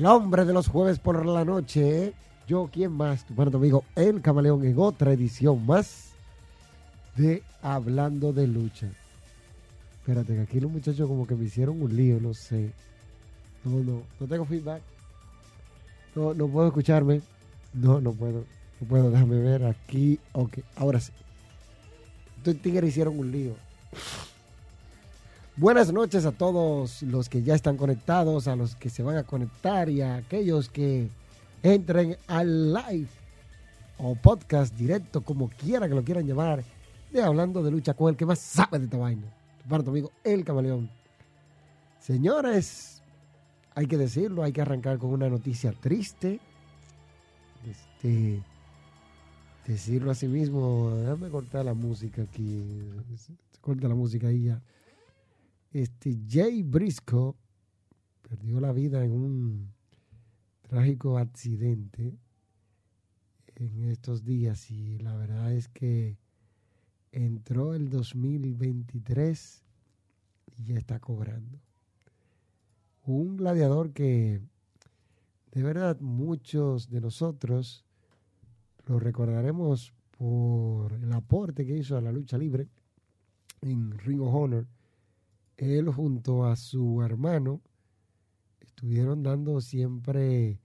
el hombre de los jueves por la noche. Yo, ¿quién más? Tu hermano, amigo, el camaleón, en otra edición más de Hablando de Lucha. Espérate, que aquí los muchachos como que me hicieron un lío, no sé. No, no, no tengo feedback. No, no puedo escucharme. No, no puedo. No puedo, déjame ver aquí. Ok, ahora sí. Estos tigres hicieron un lío. Buenas noches a todos los que ya están conectados, a los que se van a conectar y a aquellos que entren al live o podcast directo, como quiera que lo quieran llamar, de Hablando de Lucha con el que más sabe de esta vaina. Tu amigo, el camaleón. Señores, hay que decirlo, hay que arrancar con una noticia triste. Este, decirlo así mismo, déjame cortar la música aquí. Corta la música ahí ya. Este, Jay Briscoe perdió la vida en un trágico accidente en estos días y la verdad es que entró el 2023 y ya está cobrando. Un gladiador que de verdad muchos de nosotros lo recordaremos por el aporte que hizo a la lucha libre en Ring of Honor él junto a su hermano estuvieron dando siempre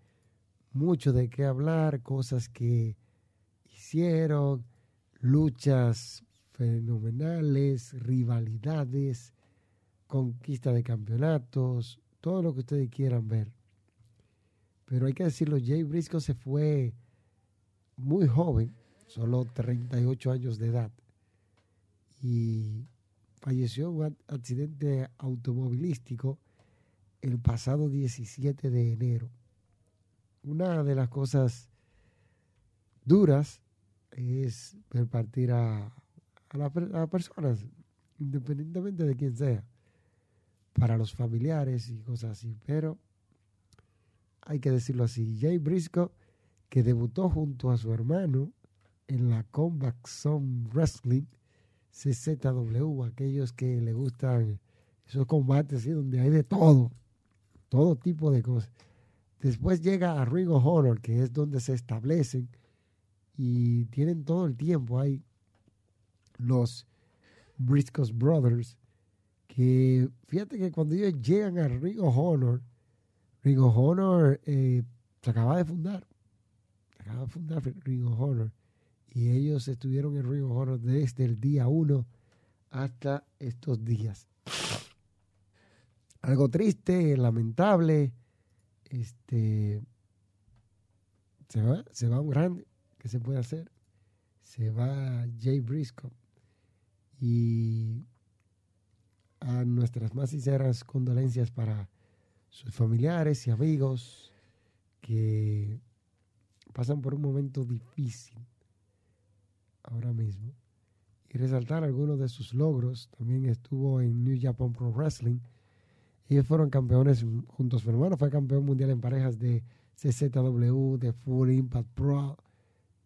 mucho de qué hablar, cosas que hicieron, luchas fenomenales, rivalidades, conquista de campeonatos, todo lo que ustedes quieran ver. Pero hay que decirlo, Jay Briscoe se fue muy joven, solo 38 años de edad. Y falleció en un accidente automovilístico el pasado 17 de enero. Una de las cosas duras es ver partir a, a las personas, independientemente de quién sea, para los familiares y cosas así. Pero hay que decirlo así, Jay Briscoe, que debutó junto a su hermano en la Combat Zone Wrestling, CZW, aquellos que le gustan esos combates así donde hay de todo, todo tipo de cosas. Después llega a Ring of Honor, que es donde se establecen y tienen todo el tiempo ahí los Briscoe Brothers, que fíjate que cuando ellos llegan a Ring of Honor, Ring of Honor eh, se acaba de fundar, se acaba de fundar Ring of Honor y ellos estuvieron en of Honor desde el día 1 hasta estos días. Algo triste, lamentable, este se va, se va un grande, ¿qué se puede hacer? Se va Jay Briscoe y a nuestras más sinceras condolencias para sus familiares y amigos que pasan por un momento difícil ahora mismo. Y resaltar algunos de sus logros. También estuvo en New Japan Pro Wrestling. Ellos fueron campeones juntos. Su hermano fue campeón mundial en parejas de CZW, de Full Impact Pro,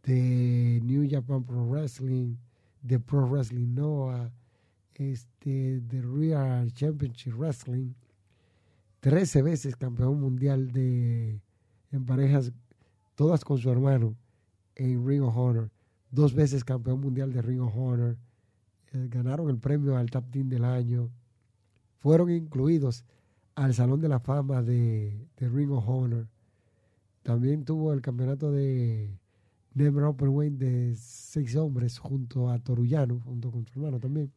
de New Japan Pro Wrestling, de Pro Wrestling Noah, este, de Real Championship Wrestling, 13 veces campeón mundial de en parejas, todas con su hermano en Ring of Honor, dos veces campeón mundial de Ring of Honor, eh, ganaron el premio al Top Team del año, fueron incluidos al Salón de la Fama de, Ring of Honor. También tuvo el campeonato de Never Open Weight de seis hombres junto a Torullano, junto con su hermano también.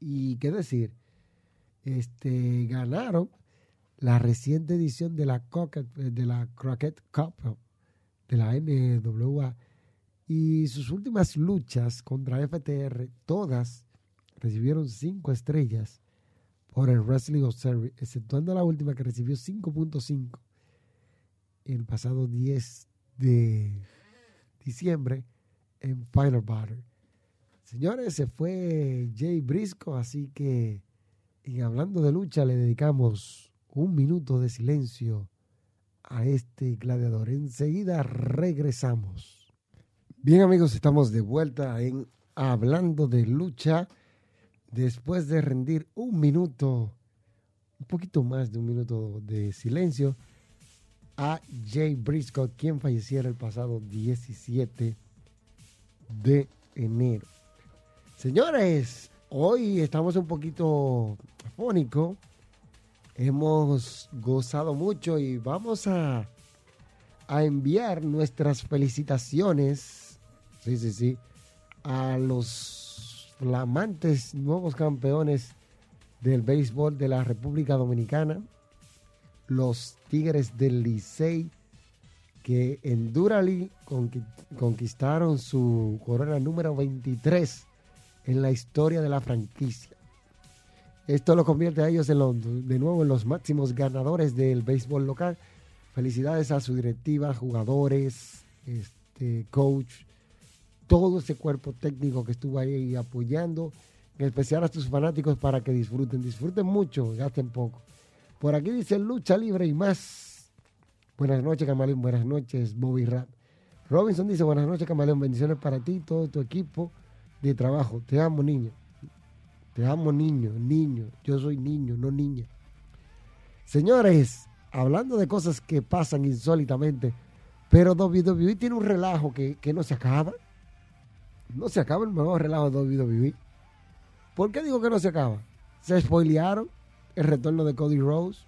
Y qué decir, este, ganaron la reciente edición de la, Crockett, de la Crockett Cup de la NWA y sus últimas luchas contra FTR, todas recibieron cinco estrellas por el Wrestling Observer, exceptuando la última que recibió 5.5 el pasado 10 de diciembre en Final Battle. Señores, se fue Jay Brisco, así que y hablando de lucha le dedicamos un minuto de silencio a este gladiador. Enseguida regresamos. Bien amigos, estamos de vuelta en Hablando de lucha. Después de rendir un minuto, un poquito más de un minuto de silencio, a Jay Briscoe, quien falleciera el pasado 17 de enero. Señores, hoy estamos un poquito afónico. Hemos gozado mucho y vamos a, a enviar nuestras felicitaciones, sí, sí, sí, a los flamantes nuevos campeones del béisbol de la República Dominicana, los Tigres del Licey, que en Durali conquistaron su corona número 23 en la historia de la franquicia. Esto lo convierte a ellos de nuevo en los máximos ganadores del béisbol local. Felicidades a su directiva, jugadores, este, coach, todo ese cuerpo técnico que estuvo ahí apoyando, en especial a sus fanáticos para que disfruten, disfruten mucho, gasten poco. Por aquí dice lucha libre y más. Buenas noches, Camaleón. Buenas noches, Bobby Rap. Robinson dice, buenas noches, Camaleón. Bendiciones para ti, todo tu equipo de trabajo. Te amo, niño. Te amo, niño, niño. Yo soy niño, no niña. Señores, hablando de cosas que pasan insólitamente, pero WWE tiene un relajo que, que no se acaba. No se acaba el nuevo relajo de WWE. ¿Por qué digo que no se acaba? Se spoilearon el retorno de Cody Rose.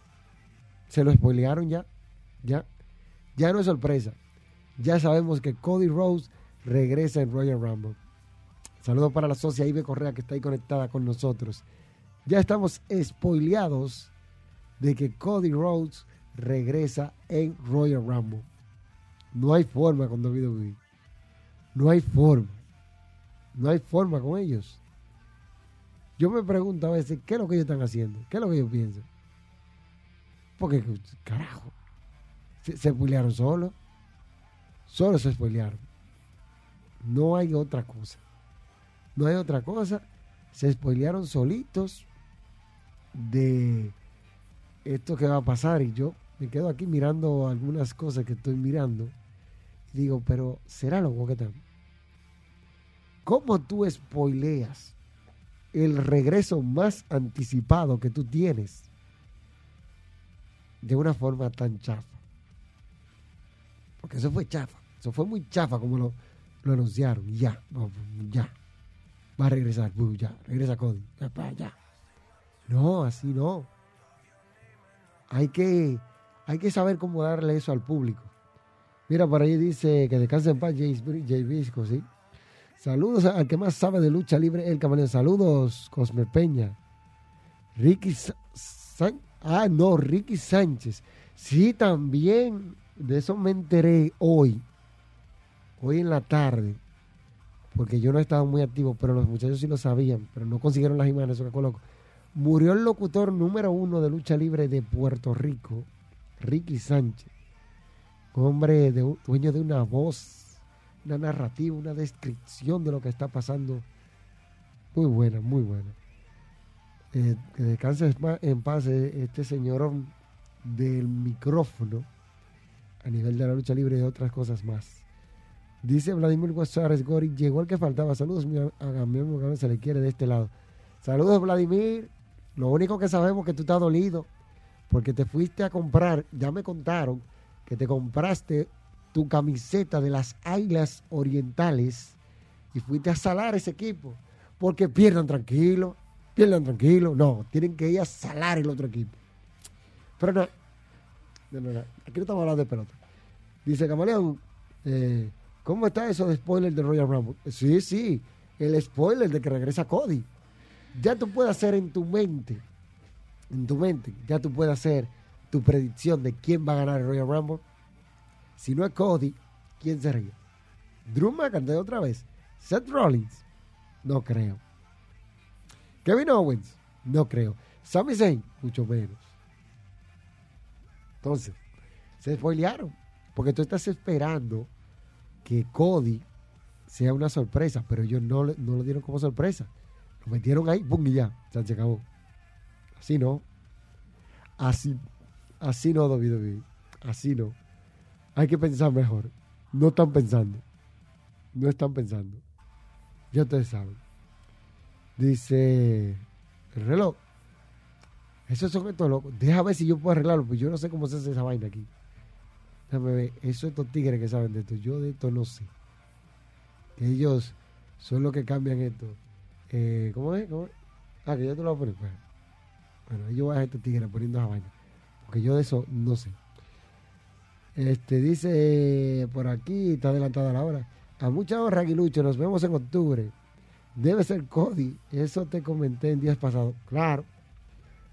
Se lo spoilearon ya. Ya. Ya no es sorpresa. Ya sabemos que Cody Rose regresa en Royal Rumble. Saludos para la socia Ibe Correa que está ahí conectada con nosotros. Ya estamos spoileados de que Cody Rhodes regresa en Royal Rumble. No hay forma con WWE. No hay forma. No hay forma con ellos. Yo me pregunto a veces, ¿qué es lo que ellos están haciendo? ¿Qué es lo que ellos piensan? Porque, carajo, se, se spoilearon solo. Solo se spoilearon. No hay otra cosa. No hay otra cosa. Se spoilearon solitos de esto que va a pasar. Y yo me quedo aquí mirando algunas cosas que estoy mirando. Y digo, pero ¿será lo que están? ¿Cómo tú spoileas el regreso más anticipado que tú tienes de una forma tan chafa. Porque eso fue chafa, eso fue muy chafa como lo, anunciaron. Ya, ya, va a regresar, ya, regresa Cody, ya, ya. No, así no. Hay que, hay que saber cómo darle eso al público. Mira, por ahí dice que descanse en paz Jay Visco, ¿sí? Saludos al que más sabe de lucha libre, el camaleón. Saludos, Cosme Peña. Ricky Sánchez. Ah, no, Ricky Sánchez. Sí, también. De eso me enteré hoy. Hoy en la tarde. Porque yo no estaba muy activo, pero los muchachos sí lo sabían. Pero no consiguieron las imágenes, eso que coloco. Murió el locutor número uno de lucha libre de Puerto Rico, Ricky Sánchez. Hombre dueño de una voz una narrativa, una descripción de lo que está pasando. Muy buena, muy buena. Eh, que descanse en paz eh, este señor del micrófono a nivel de la lucha libre y otras cosas más. Dice Vladimir Guasares Gori, llegó el que faltaba. Saludos, amigo que se le quiere de este lado. Saludos, Vladimir. Lo único que sabemos es que tú estás dolido porque te fuiste a comprar, ya me contaron que te compraste tu camiseta de las Águilas Orientales y fuiste a salar ese equipo porque pierdan tranquilo, pierdan tranquilo. No, tienen que ir a salar el otro equipo. Pero no, no, no, aquí no estamos hablando de pelota. Dice Camaleón, eh, ¿Cómo está eso de spoiler de Royal Rumble? Sí, sí, el spoiler de que regresa Cody. Ya tú puedes hacer en tu mente, en tu mente, ya tú puedes hacer tu predicción de quién va a ganar el Royal Rumble. Si no es Cody, ¿quién sería? Drew McIntyre otra vez. Seth Rollins, no creo. Kevin Owens, no creo. Sami Zayn, mucho menos. Entonces, se spoilearon, porque tú estás esperando que Cody sea una sorpresa, pero ellos no, no lo dieron como sorpresa. Lo metieron ahí, ¡pum! y ya, se acabó. Así no. Así, así no, David, Así no. Hay que pensar mejor. No están pensando. No están pensando. Ya ustedes saben. Dice el reloj. Eso es objeto loco. Deja ver si yo puedo arreglarlo, pues yo no sé cómo se hace esa vaina aquí. Déjame ver, eso estos tigres que saben de esto, yo de esto no sé. Ellos son los que cambian esto. Eh, ¿cómo, es? Ah, que yo te lo voy a poner. Bueno, yo voy a estos tigres poniendo esa vaina. Porque yo de eso no sé. Este dice por aquí, está adelantada la hora. A mucha honra, Aguilucho, nos vemos en octubre. Debe ser Cody. Eso te comenté en días pasados. Claro.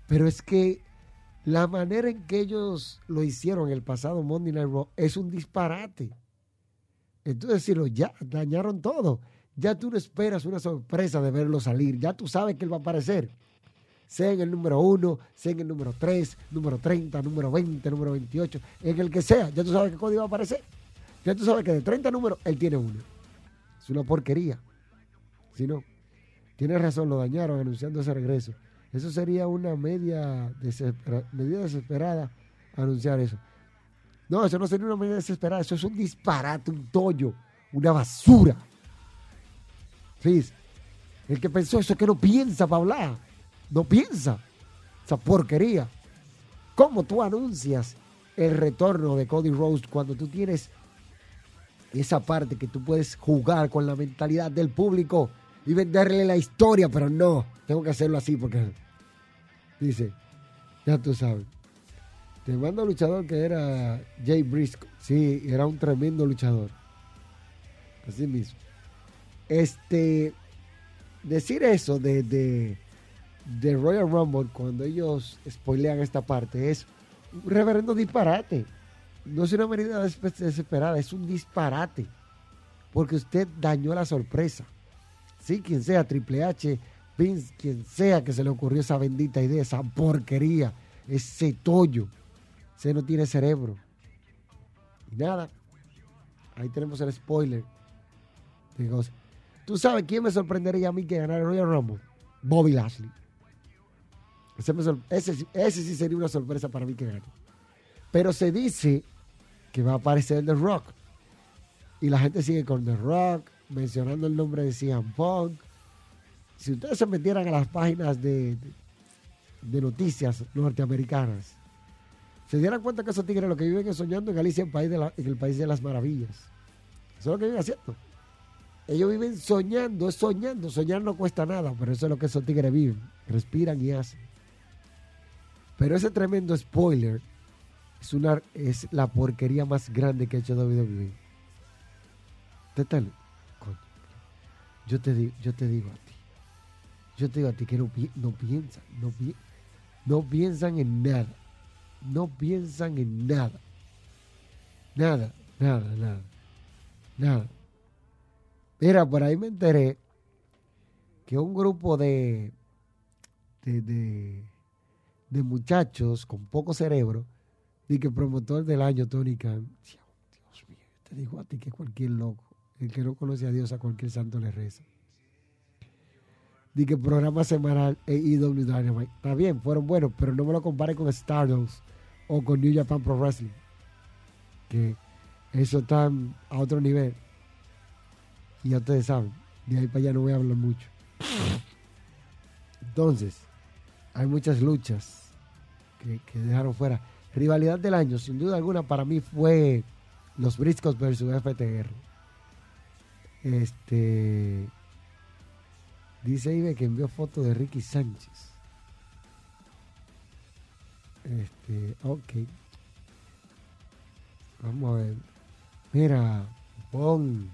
Pero es que la manera en que ellos lo hicieron el pasado Monday Night Raw es un disparate. Entonces, decirlo, ya dañaron todo. Ya tú no esperas una sorpresa de verlo salir. Ya tú sabes que él va a aparecer. Sea en el número 1, sea en el número 3, número 30, número 20, número 28, en el que sea. Ya tú sabes que Cody va a aparecer. Ya tú sabes que de 30 números, él tiene uno. Es una porquería. Si no, tienes razón, lo dañaron anunciando ese regreso. Eso sería una media medida desesperada anunciar eso. No, eso no sería una medida desesperada, eso es un disparate, un tollo, una basura. ¿Sí? El que pensó eso es que no piensa para hablar, no piensa. Esa porquería. ¿Cómo tú anuncias el retorno de Cody Rose cuando tú tienes esa parte que tú puedes jugar con la mentalidad del público y venderle la historia, pero no, tengo que hacerlo así porque dice, ya tú sabes. Te mando luchador que era Jay Briscoe. Sí, era un tremendo luchador. Así mismo. Este, decir eso de, de, de Royal Rumble cuando ellos spoilean esta parte es un reverendo disparate. No es una medida desesperada, es un disparate. Porque usted dañó la sorpresa sí, quien sea, Triple H, Vince, quien sea que se le ocurrió esa bendita idea, esa porquería, ese tollo, ese no tiene cerebro. Y nada, ahí tenemos el spoiler. ¿Tú sabes quién me sorprendería a mí que ganara Royal Rumble? Bobby Lashley. Ese, sí sería una sorpresa para mí que gane. Pero se dice que va a aparecer The Rock. Y la gente sigue con The Rock, mencionando el nombre de CM Punk. Si ustedes se metieran a las páginas de, noticias norteamericanas, se dieran cuenta que esos tigres lo que viven es soñando en Galicia, en, en el país de las maravillas. Eso es lo que viven haciendo. Ellos viven soñando, es soñando. Soñar no cuesta nada, pero eso es lo que esos tigres viven. Respiran y hacen. Pero ese tremendo spoiler es, una, es la porquería más grande que ha hecho WWE. tal yo te, digo, yo te digo a ti, yo te digo a ti que no, piensan, no, piensan en nada, no piensan en nada, nada, nada, nada, nada. Mira, por ahí me enteré que un grupo de, de, muchachos con poco cerebro, y que promotor del año, Tony Khan, Dios mío, te digo a ti que cualquier loco el que no conoce a Dios a cualquier santo le reza. Di que programa semanal EIW Dynamite. Está bien, fueron buenos, pero no me lo compare con Stardust o con New Japan Pro Wrestling. Que eso está a otro nivel. Y ya ustedes saben, de ahí para allá no voy a hablar mucho. Entonces, hay muchas luchas que, dejaron fuera. Rivalidad del año, sin duda alguna, para mí fue los Briscos versus FTR. Este. Dice Ibe que envió foto de Ricky Sánchez. Este, ok. Vamos a ver. Mira, pon.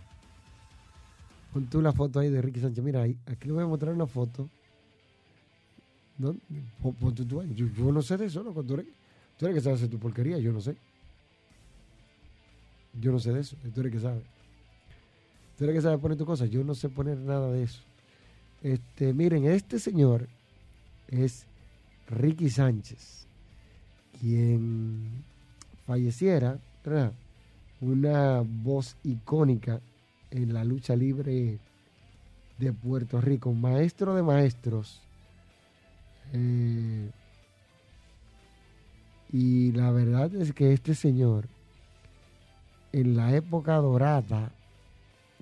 Pon tú la foto ahí de Ricky Sánchez. Mira, aquí le voy a mostrar una foto. Ahí. yo, no sé de eso, ¿no? Tú eres, tú eres que sabes hacer tu porquería, yo no sé. Yo no sé de eso, tú eres que sabes. Tú eres que sabes poner tu cosa, yo no sé poner nada de eso. Este, miren, este señor es Ricky Sánchez, quien falleciera, una voz icónica en la lucha libre de Puerto Rico, maestro de maestros. Eh, y la verdad es que este señor, en la época dorada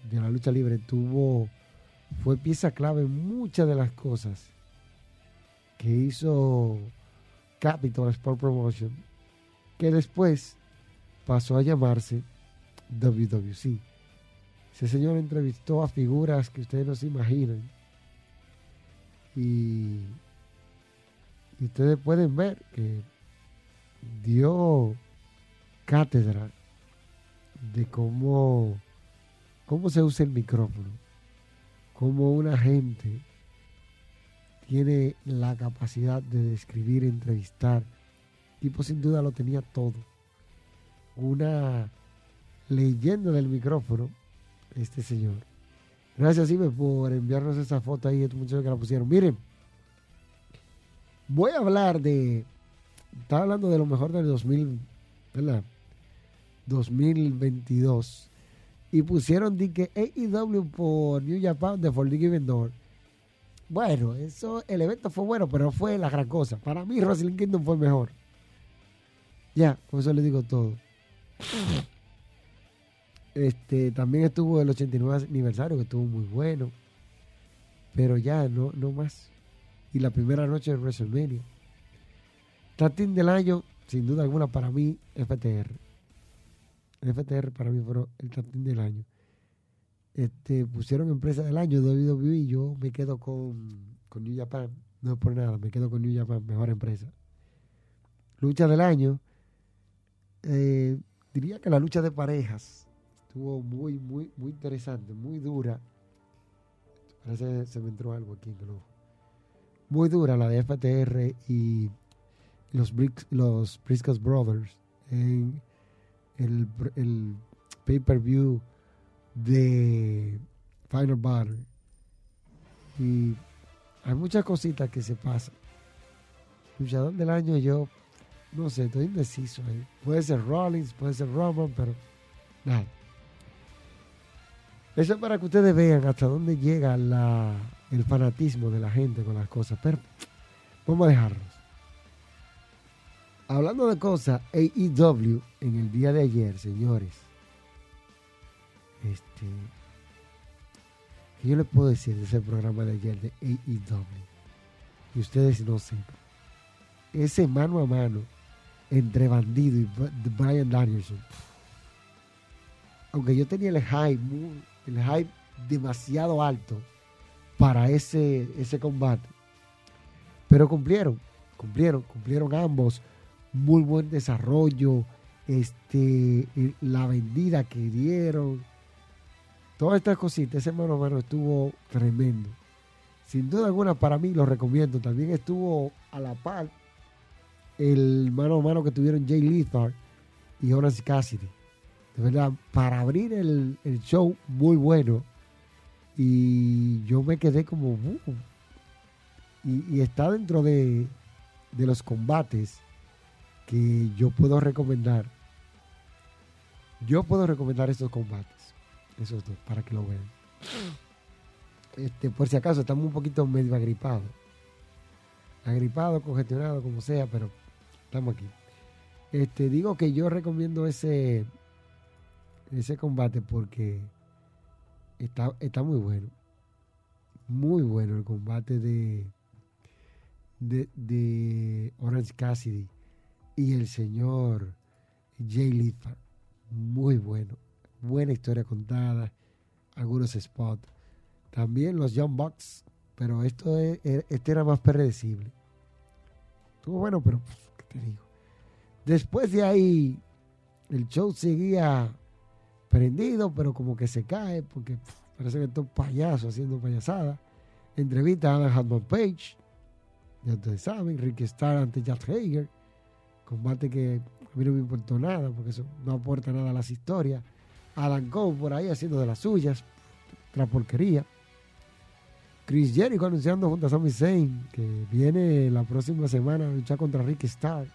de la lucha libre, tuvo, fue pieza clave en muchas de las cosas que hizo Capital Sport Promotion, que después pasó a llamarse WWC. Ese señor entrevistó a figuras que ustedes no se imaginan. Y, y ustedes pueden ver que dio cátedra de cómo, cómo se usa el micrófono, cómo una gente tiene la capacidad de describir, entrevistar. Tipo sin duda lo tenía todo. Una leyenda del micrófono, este señor. Gracias, Ibe, por enviarnos esa foto ahí, muchos que la pusieron. Miren, voy a hablar de. Estaba hablando de lo mejor del 2000, ¿verdad? 2022. Y pusieron que AEW por New Japan de For the Given Door. Bueno, eso, el evento fue bueno, pero fue la gran cosa. Para mí, Wrestling Kingdom fue mejor. Ya, por eso le digo todo. Este, también estuvo el 89 aniversario, que estuvo muy bueno. Pero ya, no, no más. Y la primera noche de WrestleMania. Tatín del año, sin duda alguna, para mí, FTR. FTR para mí fue el tatín del año. Este, pusieron empresa del año WWE y yo me quedo con, con New Japan. No por nada, me quedo con New Japan, mejor empresa. Lucha del año. Eh, diría que la lucha de parejas estuvo muy, muy, muy interesante, muy dura. Parece que se me entró algo aquí en el ojo. Muy dura la de FTR y los, los Briscoes Brothers en el, el pay-per-view de Final Battle. Y hay muchas cositas que se pasan. Luchador del año yo no sé, estoy indeciso ahí. Puede ser Rollins, puede ser Roman, pero nada. Eso es para que ustedes vean hasta dónde llega la, el fanatismo de la gente con las cosas. Pero vamos a dejarlos. Hablando de cosas, AEW en el día de ayer, señores. Este. ¿Qué yo les puedo decir de ese programa de ayer de AEW? Y ustedes no sepan. Ese mano a mano entre Bandido y Brian Danielson. Aunque yo tenía el hype, el hype demasiado alto para ese, ese combate. Pero cumplieron, cumplieron, cumplieron ambos. Muy buen desarrollo, este, la vendida que dieron. Todas estas cositas, ese mano a mano estuvo tremendo. Sin duda alguna, para mí lo recomiendo. También estuvo a la par el mano a mano que tuvieron Jay Lethal y Horace Cassidy. De verdad, para abrir el, show, muy bueno. Y yo me quedé como. Uh, y, está dentro de, de los combates que yo puedo recomendar. Yo puedo recomendar estos combates, esos dos, para que lo vean. Este, por si acaso, estamos un poquito medio agripados. Agripado, congestionado, como sea, pero estamos aquí. Este, digo que yo recomiendo ese, ese combate porque está, está muy bueno. Muy bueno el combate de, de, de Orange Cassidy y el señor Jay Lethal. Muy bueno. Buena historia contada. Algunos spots. También los Young Bucks. Pero esto es, este era más predecible. Estuvo bueno, pero ¿qué te digo? Después de ahí, el show seguía prendido, pero como que se cae, porque parece que está un payaso haciendo payasada. Entrevista a Adam Page, ya ustedes saben, Ricky Starr ante Jack Hager, combate que a mí no me importó nada, porque eso no aporta nada a las historias. Adam Cole por ahí haciendo de las suyas, otra porquería. Chris Jericho anunciando junto a Sami Zayn que viene la próxima semana a luchar contra Ricky Starr,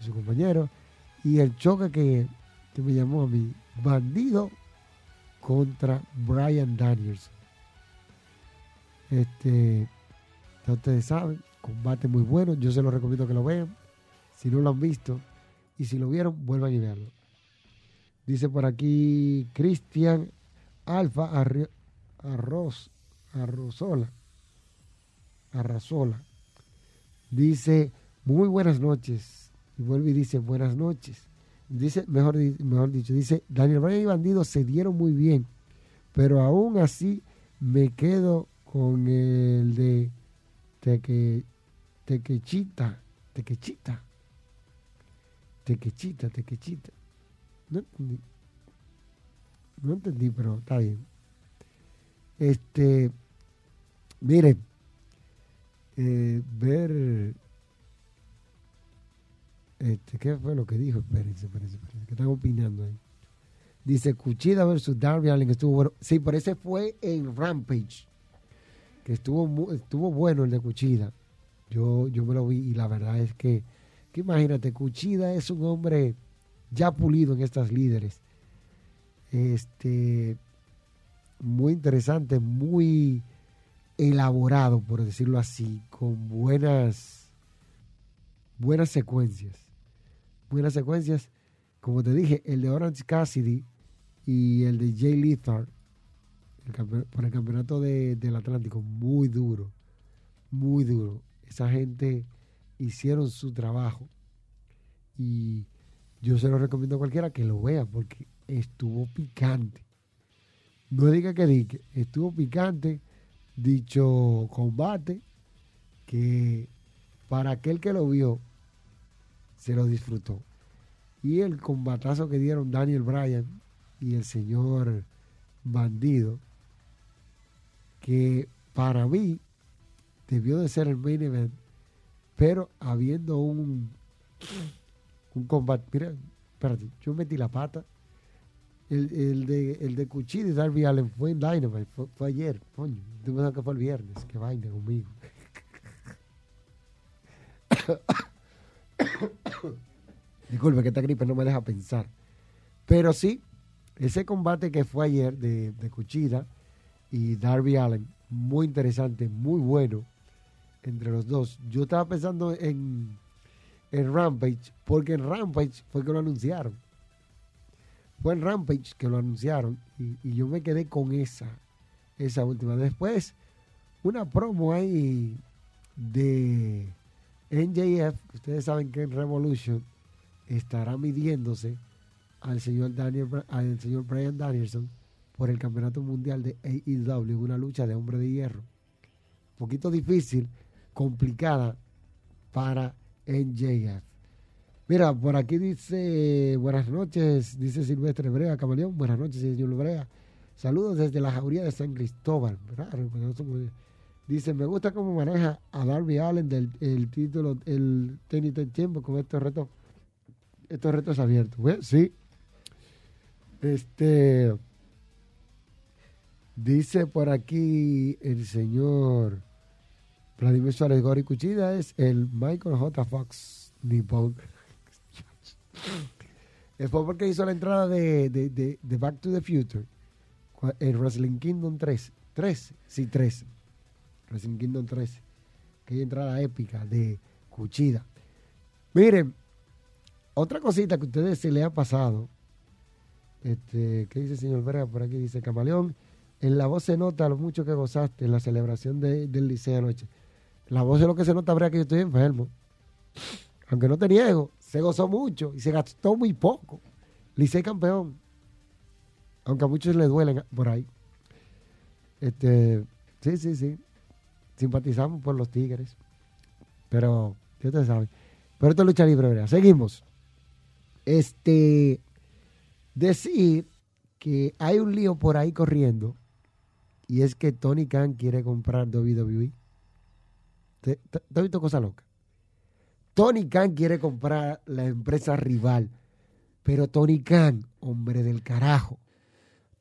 su compañero. Y el choque que, que me llamó a mí, Bandido contra Brian Daniels. Este, ya ustedes saben, combate muy bueno. Yo se los recomiendo que lo vean. Si no lo han visto y si lo vieron, vuelvan y verlo. Dice por aquí Cristian Alfa Arroz, Arrozola. Dice, muy buenas noches. Y vuelve y dice, buenas noches dice, mejor, mejor dicho, dice, Daniel Bryan y Bandido se dieron muy bien, pero aún así me quedo con el de Teque, Tequechita, Tequechita, Tequechita, Tequechita. No entendí. No entendí, pero está bien. Este, miren, eh, ver este, ¿Qué fue lo que dijo? Espérense, espérense, espérense, que están opinando ahí. Dice Cuchida versus Darby Allen estuvo bueno. Sí, pero ese fue en Rampage. Que estuvo, estuvo bueno el de Cuchida. Yo, yo me lo vi y la verdad es que, que imagínate, Cuchida es un hombre ya pulido en estas líderes. Este, muy interesante, muy elaborado, por decirlo así, con buenas, buenas secuencias buenas secuencias. Como te dije, el de Orange Cassidy y el de Jay Lethal por el campeonato del Atlántico, muy duro, muy duro. Esa gente hicieron su trabajo y yo se lo recomiendo a cualquiera que lo vea porque estuvo picante. No diga que diga, estuvo picante dicho combate que para aquel que lo vio se lo disfrutó. Y el combatazo que dieron Daniel Bryan y el señor Bandido, que para mí debió de ser el main event, pero habiendo un, un combate, mira, espérate, yo metí la pata. El, de, el de Cuchillo y Darby Allen fue en Dynamite, fue, ayer, coño, que fue el viernes, que vaina conmigo. Disculpe que esta gripe no me deja pensar. Pero sí, ese combate que fue ayer de, de Cuchida y Darby Allen, muy interesante, muy bueno entre los dos. Yo estaba pensando en, en Rampage, porque en Rampage fue que lo anunciaron. Fue en Rampage que lo anunciaron y, y yo me quedé con esa, esa última. Después, una promo ahí de NJF, ustedes saben que en Revolution estará midiéndose al señor, Daniel, al señor Brian Danielson por el campeonato mundial de AEW, una lucha de hombre de hierro. Un poquito difícil, complicada para NJF. Mira, por aquí dice, buenas noches, dice Silvestre Brea, Camaleón, buenas noches, señor Brea. Saludos desde la jauría de San Cristóbal. Dice, me gusta cómo maneja a Darby Allen del el título, el tenis del tiempo con estos retos, estos retos abiertos. sí. Este dice por aquí el señor Vladimir Suárez Gori Cuchida es el Michael J. Fox Nippon. Es porque hizo la entrada de, de, de, Back to the Future en Wrestling Kingdom 3. 3, sí, 3. Wrestling Kingdom 13. Que hay entrada épica de Cuchida. Miren, otra cosita que a ustedes se le ha pasado. Este, ¿Qué dice el señor Vera? Por aquí dice Camaleón. En la voz se nota lo mucho que gozaste en la celebración de- del liceo anoche. La voz es lo que se nota, habría que yo estoy enfermo. Aunque no te niego, se gozó mucho y se gastó muy poco. Licey campeón. Aunque a muchos les duelen por ahí. Este, sí, sí, sí. Simpatizamos por los Tigres. Pero, ya ustedes saben. Pero esto es lucha libre. Seguimos. Este, decir que hay un lío por ahí corriendo y es que Tony Khan quiere comprar WWE. ¿Te, te- te visto cosa loca? Tony Khan quiere comprar la empresa rival, pero Tony Khan, hombre del carajo,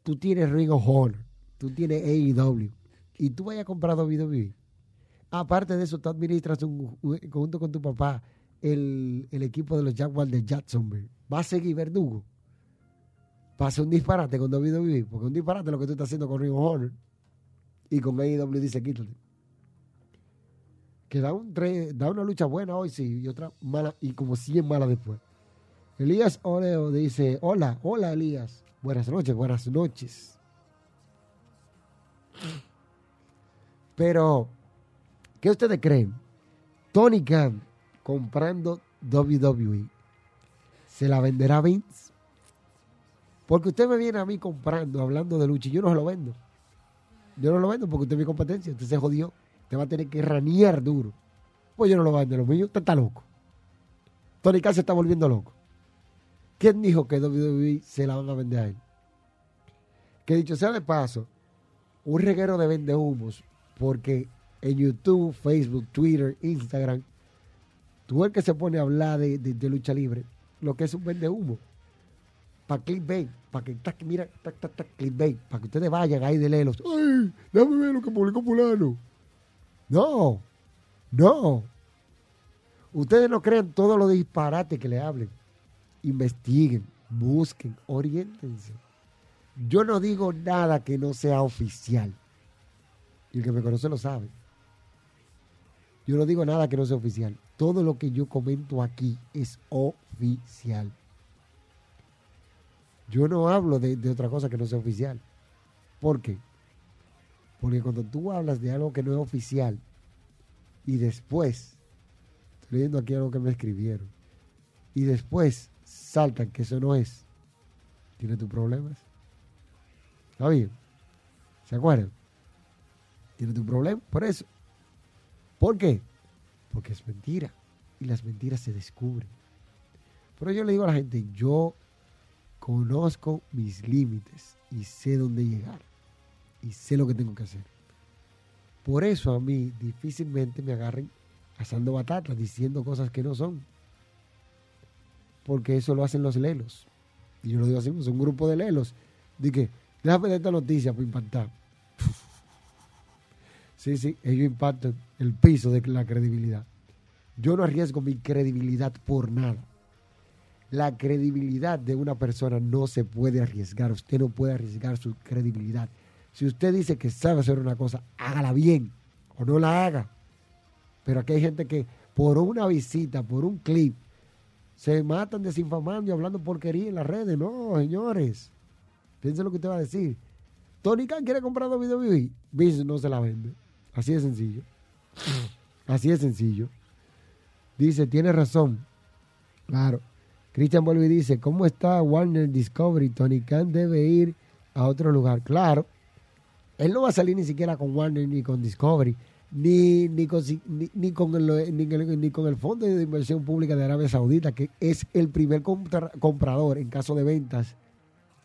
tú tienes Ring of Honor, tú tienes AEW y tú vayas a comprar WWE. Aparte de eso, tú administras un, un- junto con tu papá el, el equipo de los Jaguars de Jacksonville. Va a seguir Verdugo. Pasa un disparate con WWE, porque un disparate es lo que tú estás haciendo con Ring Honor y con AEW dice quítate. Que da, un da una lucha buena hoy, sí, y otra mala, y como 100 malas después. Elías Oleo dice, hola, hola Elías. Buenas noches, buenas noches. Pero, ¿qué ustedes creen? Tony Khan comprando WWE, ¿se la venderá Vince? Porque usted me viene a mí comprando, hablando de lucha, y yo no se lo vendo. Yo no lo vendo porque usted es mi competencia, usted se jodió, usted va a tener que ranear duro. Pues yo no lo vendo, lo mío, usted está loco. Tony Khan se está volviendo loco. ¿Quién dijo que WWE se la van a vender a él? Que dicho sea de paso, un reguero de vendehumos, porque en YouTube, Facebook, Twitter, Instagram, tú el que se pone a hablar de, de- de lucha libre, lo que es un vendehumo. Para clickbait, para que, tac, mira, tac, tac, tac, clickbait, para que ustedes vayan ahí de lelos. ¡Ay! Déjame ver lo que publicó fulano. No, no. Ustedes no crean todo lo disparate que le hablen. Investiguen, busquen, oriéntense. Yo no digo nada que no sea oficial. Y el que me conoce lo sabe. Yo no digo nada que no sea oficial. Todo lo que yo comento aquí es oficial. Yo no hablo de, de otra cosa que no sea oficial. ¿Por qué? Porque cuando tú hablas de algo que no es oficial y después, estoy leyendo aquí algo que me escribieron, y después saltan que eso no es, tiene tus problemas. ¿Está bien? ¿Se acuerdan? Tiene tu problema por eso. ¿Por qué? Porque es mentira. Y las mentiras se descubren. Pero yo le digo a la gente, yo conozco mis límites y sé dónde llegar. Y sé lo que tengo que hacer. Por eso a mí difícilmente me agarren asando batatas, diciendo cosas que no son. Porque eso lo hacen los lelos. Y yo lo digo así, pues, un grupo de lelos. Dije, déjame de esta noticia para impactar. Sí, sí, ellos impactan el piso de la credibilidad. Yo no arriesgo mi credibilidad por nada. La credibilidad de una persona no se puede arriesgar. Usted no puede arriesgar su credibilidad. Si usted dice que sabe hacer una cosa, hágala bien o no la haga. Pero aquí hay gente que por una visita, por un clip, se matan desinfamando y hablando porquería en las redes. No, señores. Piensen lo que usted va a decir. Tony Khan quiere comprar WWE. Vince no se la vende. Así de sencillo. Así de sencillo. Dice, tiene razón. Claro. Christian vuelve y dice, ¿cómo está Warner Discovery? Tony Khan debe ir a otro lugar. Claro. Él no va a salir ni siquiera con Warner ni con Discovery, ni, ni, con, el, ni, con el- Fondo de Inversión Pública de Arabia Saudita, que es el primer compra- comprador en caso de ventas.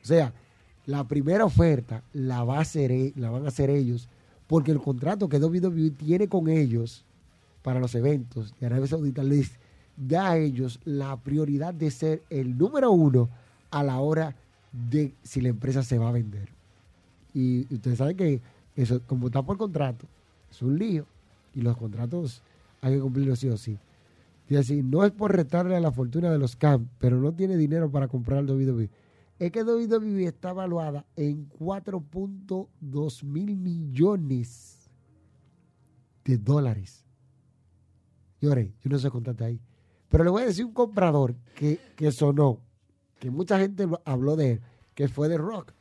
O sea, la primera oferta la, va a hacer, e- la van a hacer ellos, porque el contrato que WWE tiene con ellos para los eventos de Arabia Saudita les da a ellos la prioridad de ser el número uno a la hora de si la empresa se va a vender. Y ustedes saben que eso, como está por contrato, es un lío. Y los contratos hay que cumplirlos sí o sí. Y así, no es por retarle a la fortuna de los Cam, pero no tiene dinero para comprar el WWE. Es que WWE está evaluada en 4.2 mil millones de dólares. Lloré, yo no sé contarte ahí. Pero le voy a decir un comprador que, que sonó, que mucha gente habló de él, que fue de Rock.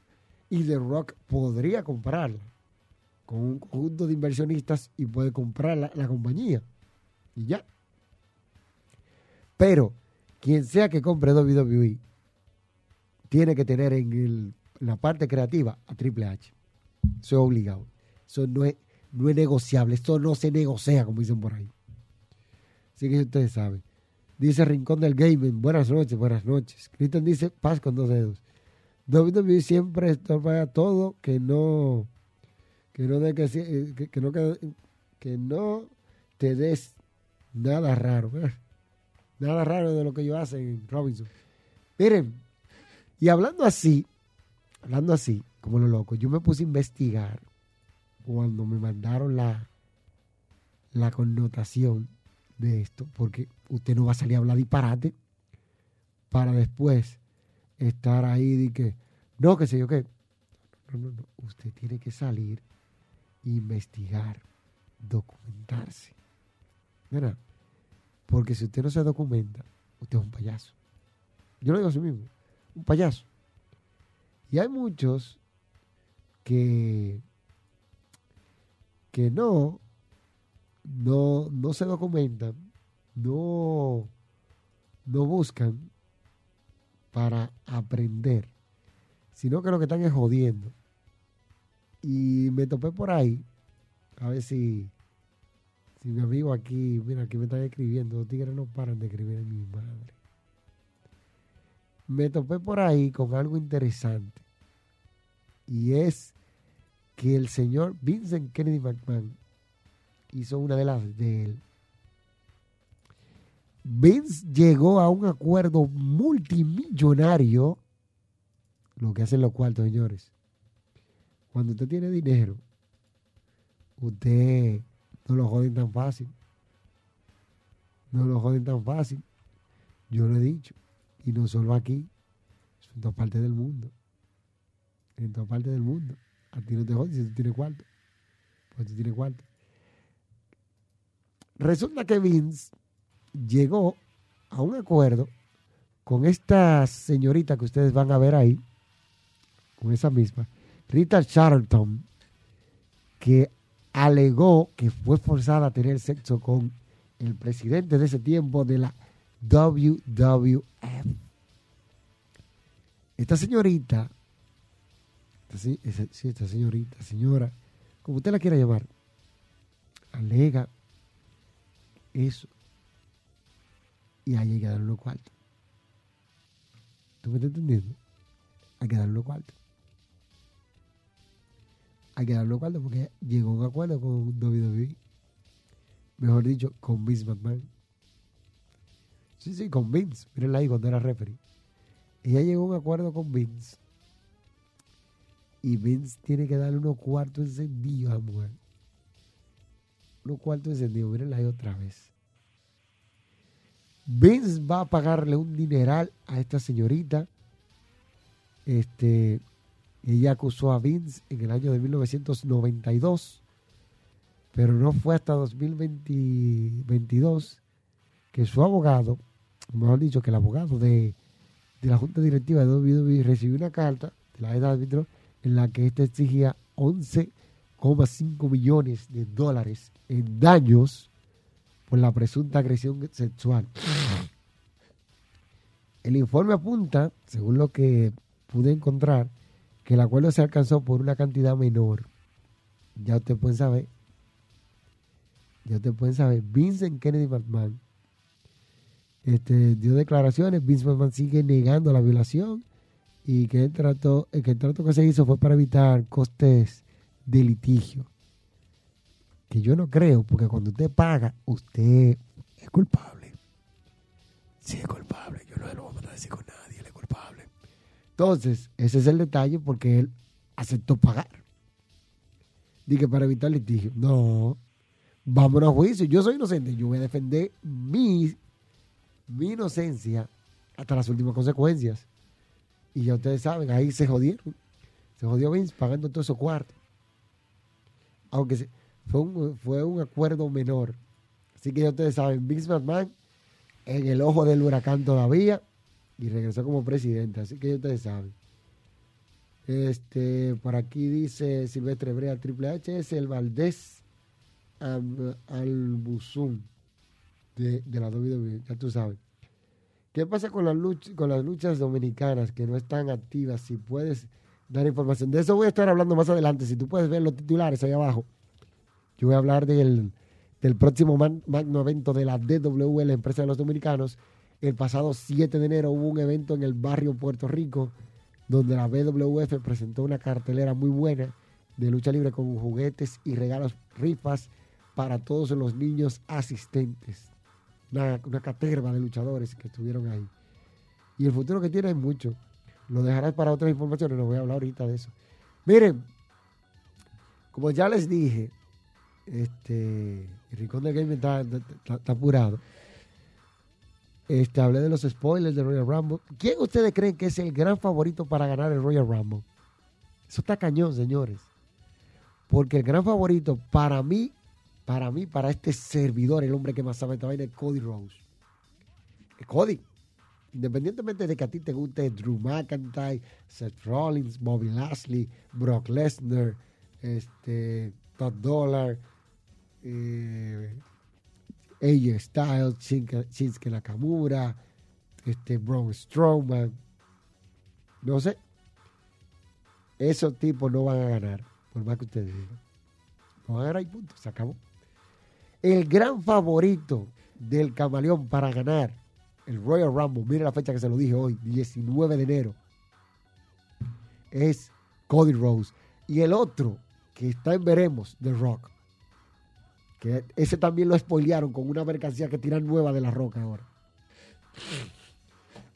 Y The Rock podría comprarla con un conjunto de inversionistas y puede comprar la, la compañía. Y ya. Pero quien sea que compre WWE tiene que tener en el- la parte creativa a Triple H. Eso es obligado. Eso no es, no es negociable. Esto no se negocia, como dicen por ahí. Así que ustedes saben. Dice Rincón del Gaming. Buenas noches, buenas noches. Cristian dice paz con dos dedos. WWE siempre estorba todo que no que no de que, si- que, no que, no te des nada raro. ¿eh? Nada raro de lo que ellos hacen en Robinson. Miren, y hablando así, hablando así, como lo loco, yo me puse a investigar cuando me mandaron la, la connotación de esto, porque usted no va a salir a hablar disparate para después estar ahí de que, no, que sé yo qué. No, no, no. Usted tiene que salir, investigar, documentarse. ¿Verdad? Porque si usted no se documenta, usted es un payaso. Yo lo digo así mismo, un payaso. Y hay muchos que, que no, no, no se documentan, no, no buscan para aprender, sino que lo que están es jodiendo. Y me topé por ahí, a ver si, si mi amigo aquí, mira, aquí me están escribiendo, los tigres no paran de escribir en mi madre. Me topé por ahí con algo interesante. Y es que el señor Vincent Kennedy McMahon hizo una de las de él. Vince llegó a un acuerdo multimillonario. Lo que hacen los cuartos, señores. Cuando usted tiene dinero, usted no lo joden tan fácil. No lo joden tan fácil. Yo lo he dicho. Y no solo aquí, en todas partes del mundo. En todas partes del mundo. A ti no te joden si tú tienes cuarto. Pues tú tienes cuarto. Resulta que Vince llegó a un acuerdo con esta señorita que ustedes van a ver ahí, con esa misma, Rita Charlton, que alegó que fue forzada a tener sexo con el presidente de ese tiempo de la WWF. Esta señorita, esta, esta señorita, señora, como usted la quiera llamar, alega eso. Y ahí hay que darle los cuartos. ¿Tú me estás entendiendo? Hay que darle los cuartos. Hay que darle los cuartos porque llegó a un acuerdo con WWE. Mejor dicho, con Vince McMahon. Sí, sí, con Vince. Mírenla ahí cuando era referee. Ella llegó a un acuerdo con Vince. Y Vince tiene que darle unos cuartos encendidos a mujer. Unos cuartos encendidos. Mírenla ahí otra vez. Vince va a pagarle un dineral a esta señorita. Este, ella acusó a Vince en el año de 1992, pero no fue hasta 2022 que su abogado, mejor dicho, que el abogado de, de la Junta Directiva de WWE recibió una carta de la edad árbitro en la que éste exigía 11,5 millones de dólares en daños por la presunta agresión sexual. El informe apunta, según lo que pude encontrar, que el acuerdo se alcanzó por una cantidad menor. Ya ustedes pueden saber. Ya ustedes pueden saber. Vincent Kennedy McMahon este, dio declaraciones. Vince McMahon sigue negando la violación y que el trato, eh, que el trato que se hizo fue para evitar costes de litigio que yo no creo, porque cuando usted paga, usted es culpable. Sí es culpable, yo no lo voy a mandar decir con nadie, él es culpable. Entonces, ese es el detalle porque él aceptó pagar. Dije para evitar litigio. No, vámonos a juicio. Yo soy inocente, yo voy a defender mi, mi inocencia hasta las últimas consecuencias. Y ya ustedes saben, ahí se jodieron. Se jodió Vince pagando todo esos cuartos. Aunque fue un, fue un acuerdo menor. Así que ya ustedes saben, Vince McMahon en el ojo del huracán todavía y regresó como presidente. Así que ya ustedes saben. Este, por aquí dice Silvestre Brea, Triple H es el Valdés Albuzum de, la WWE, ya tú sabes. ¿Qué pasa con las, luchas, con las luchas dominicanas que no están activas? Si puedes dar información. De eso voy a estar hablando más adelante. Si tú puedes ver los titulares ahí abajo. Yo voy a hablar del, del próximo magno evento de la DW, la empresa de los dominicanos. El pasado 7 de enero hubo un evento en el barrio Puerto Rico donde la BWF presentó una cartelera muy buena de lucha libre con juguetes y regalos rifas para todos los niños asistentes. Una, una caterva de luchadores que estuvieron ahí. Y el futuro que tiene es mucho. Lo dejarás para otras informaciones, no voy a hablar ahorita de eso. Miren, como ya les dije, este, el Rincón del Game está, apurado. Este, hablé de los spoilers de Royal Rumble. ¿Quién ustedes creen que es el gran favorito para ganar el Royal Rumble? Eso está cañón, señores. Porque el gran favorito para mí, para mí, para este servidor, el hombre que más sabe esta vaina es Cody Rose. Cody, independientemente de que a ti te guste Drew McIntyre, Seth Rollins, Bobby Lashley, Brock Lesnar, este, Todd Dollar, eh, AJ Styles, Shinsuke Nakamura, este, Braun Strowman, no sé, esos tipos no van a ganar, por más que ustedes digan. No van a ganar y punto, se acabó. El gran favorito del camaleón para ganar el Royal Rumble, mire la fecha que se lo dije hoy, 19 de enero, es Cody Rose. Y el otro, que está en veremos, The Rock. Que ese también lo spoilearon con una mercancía que tiran nueva de la roca ahora.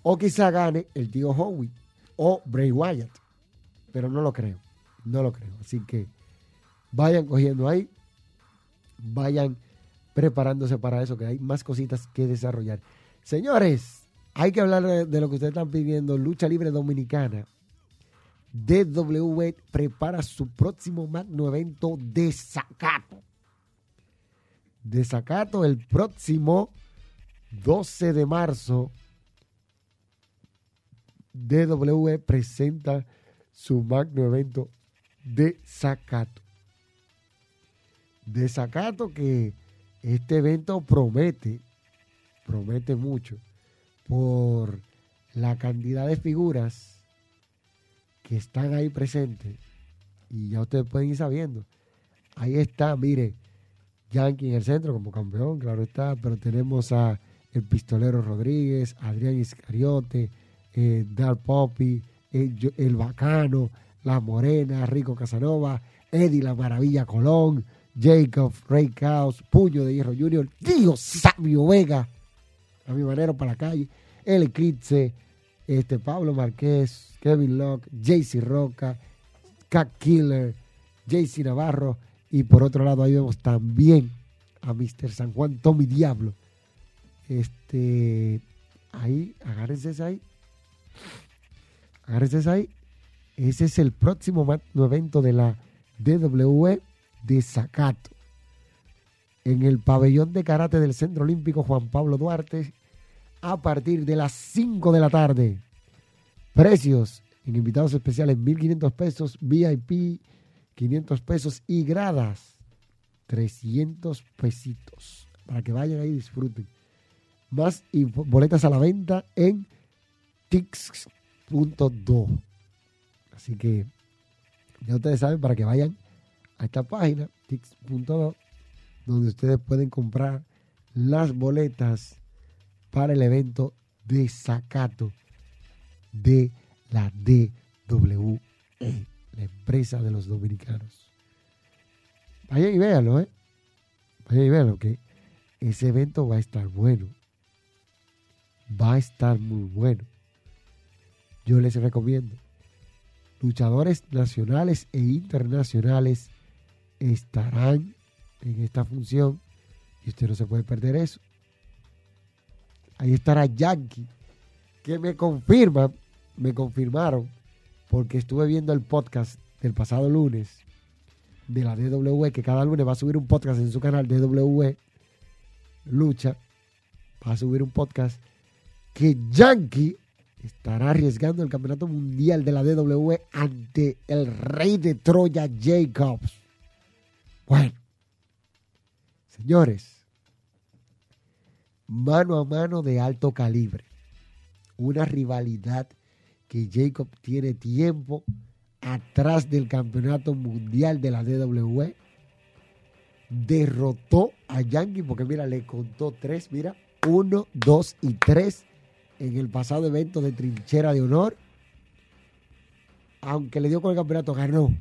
O quizá gane el tío Howie o Bray Wyatt. Pero no lo creo. No lo creo. Así que vayan cogiendo ahí. Vayan preparándose para eso, que hay más cositas que desarrollar. Señores, hay que hablar de, lo que ustedes están pidiendo. Lucha Libre Dominicana. DW prepara su próximo magno evento de Zacato. De Zacato el próximo 12 de marzo. DW presenta su magno evento de Zacato. De Zacato que este evento promete promete mucho por la cantidad de figuras que están ahí presentes. Y ya ustedes pueden ir sabiendo. Ahí está, mire, Yankee en el centro como campeón, claro está, pero tenemos a el pistolero Rodríguez, Adrián Iscariote, eh, Dar Poppy, el, el, Bacano, La Morena, Rico Casanova, Eddie La Maravilla Colón, Jacob, Ray Caos, Puño de Hierro Junior, Dios Sabio Vega, a mi manera para la calle, El Eclipse, este, Pablo Marqués, Kevin Locke, JC Roca, Cat Killer, JC Navarro, y por otro lado ahí vemos también a Mr. San Juan Tommy Diablo. Este, ahí, agárrense ahí. Agárrense ahí. Ese es el próximo evento de la DWE de Zacato en el pabellón de karate del Centro Olímpico Juan Pablo Duarte a partir de las 5 de la tarde. Precios en invitados especiales 1.500 pesos, VIP 500 pesos y gradas 300 pesitos para que vayan ahí y disfruten. Más boletas a la venta en tix.do. Así que ya ustedes saben para que vayan a esta página tix.do donde ustedes pueden comprar las boletas para el evento de Zacato de la DWE, la empresa de los dominicanos. Vayan y véanlo, ¿eh? Vayan y véanlo, que ese evento va a estar bueno. Va a estar muy bueno. Yo les recomiendo. Luchadores nacionales e internacionales estarán en esta función y usted no se puede perder eso. Ahí estará Yankee, que me confirma, me confirmaron, porque estuve viendo el podcast del pasado lunes de la DWE, que cada lunes va a subir un podcast en su canal DWE Lucha, va a subir un podcast que Yankee estará arriesgando el campeonato mundial de la DW ante el rey de Troya, Jacobs. Bueno, señores, mano a mano de alto calibre. Una rivalidad que Jacob tiene tiempo atrás del campeonato mundial de la DW. Derrotó a Yankee porque mira, le contó tres, mira, uno, dos y tres en el pasado evento de trinchera de honor. Aunque le dio con el campeonato, ganó.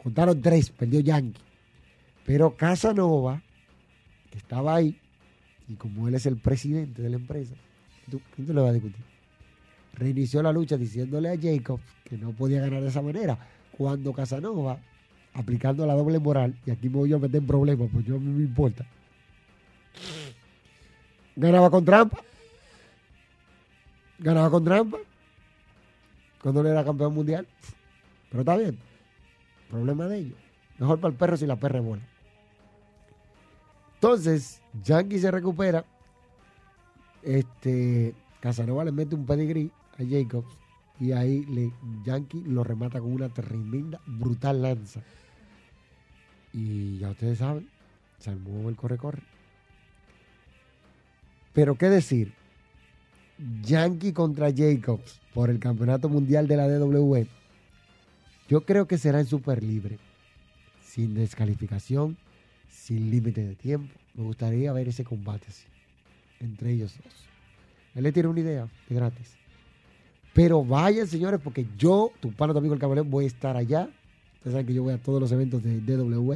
Contaron tres, perdió Yankee. Pero Casanova, que estaba ahí, y como él es el presidente de la empresa, ¿quién te lo va a discutir? Reinició la lucha diciéndole a Jacob que no podía ganar de esa manera. Cuando Casanova, aplicando la doble moral, y aquí me voy a meter en problemas, pues yo a mí me importa, ganaba con trampa. Ganaba con trampa. Cuando él era campeón mundial. Pero está bien. Problema de ellos. Mejor para el perro si la perra es buena. Entonces, Yankee se recupera. Este, Casanova le mete un pedigrí a Jacobs. Y ahí le, Yankee lo remata con una tremenda, brutal lanza. Y ya ustedes saben, se armó el corre-corre. Pero qué decir, Yankee contra Jacobs por el campeonato mundial de la DW. Yo creo que será en super libre, sin descalificación sin límite de tiempo. Me gustaría ver ese combate así, entre ellos dos. Él tiene una idea de gratis. Pero vayan, señores, porque yo, tu pana, tu amigo el camaleón, voy a estar allá. Ustedes saben que yo voy a todos los eventos de DW.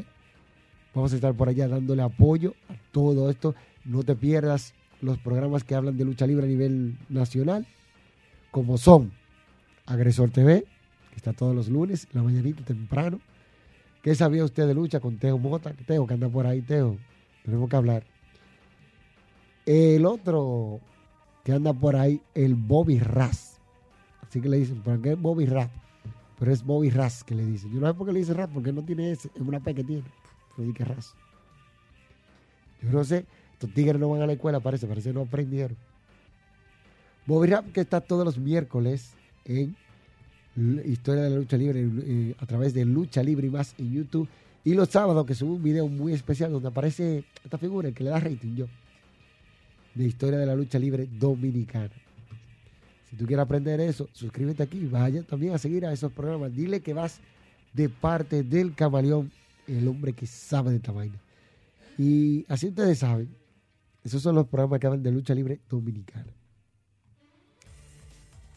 Vamos a estar por allá dándole apoyo a todo esto. No te pierdas los programas que hablan de lucha libre a nivel nacional, como son Agresor TV, que está todos los lunes, la mañanita temprano. ¿Qué sabía usted de lucha con Teo Mota? Teo, que anda por ahí, Teo. Tenemos que hablar. El otro que anda por ahí, el Bobby Ras. Así que le dicen, ¿por qué Bobby Ras? Pero es Bobby Ras que le dicen. Yo no sé por qué le dice Ras, porque no tiene ese, es una P que tiene. Pero que Ras. Yo no sé, estos tigres no van a la escuela, parece, parece que no aprendieron. Bobby Ras que está todos los miércoles en Historia de la Lucha Libre eh, a través de Lucha Libre y más en YouTube. Y los sábados que subo un video muy especial donde aparece esta figura, el que le da rating yo, de Historia de la Lucha Libre Dominicana. Si tú quieres aprender eso, suscríbete aquí, vaya también a seguir a esos programas. Dile que vas de parte del camaleón, el hombre que sabe de esta vaina. Y así ustedes saben, esos son los programas que hablan de lucha libre dominicana.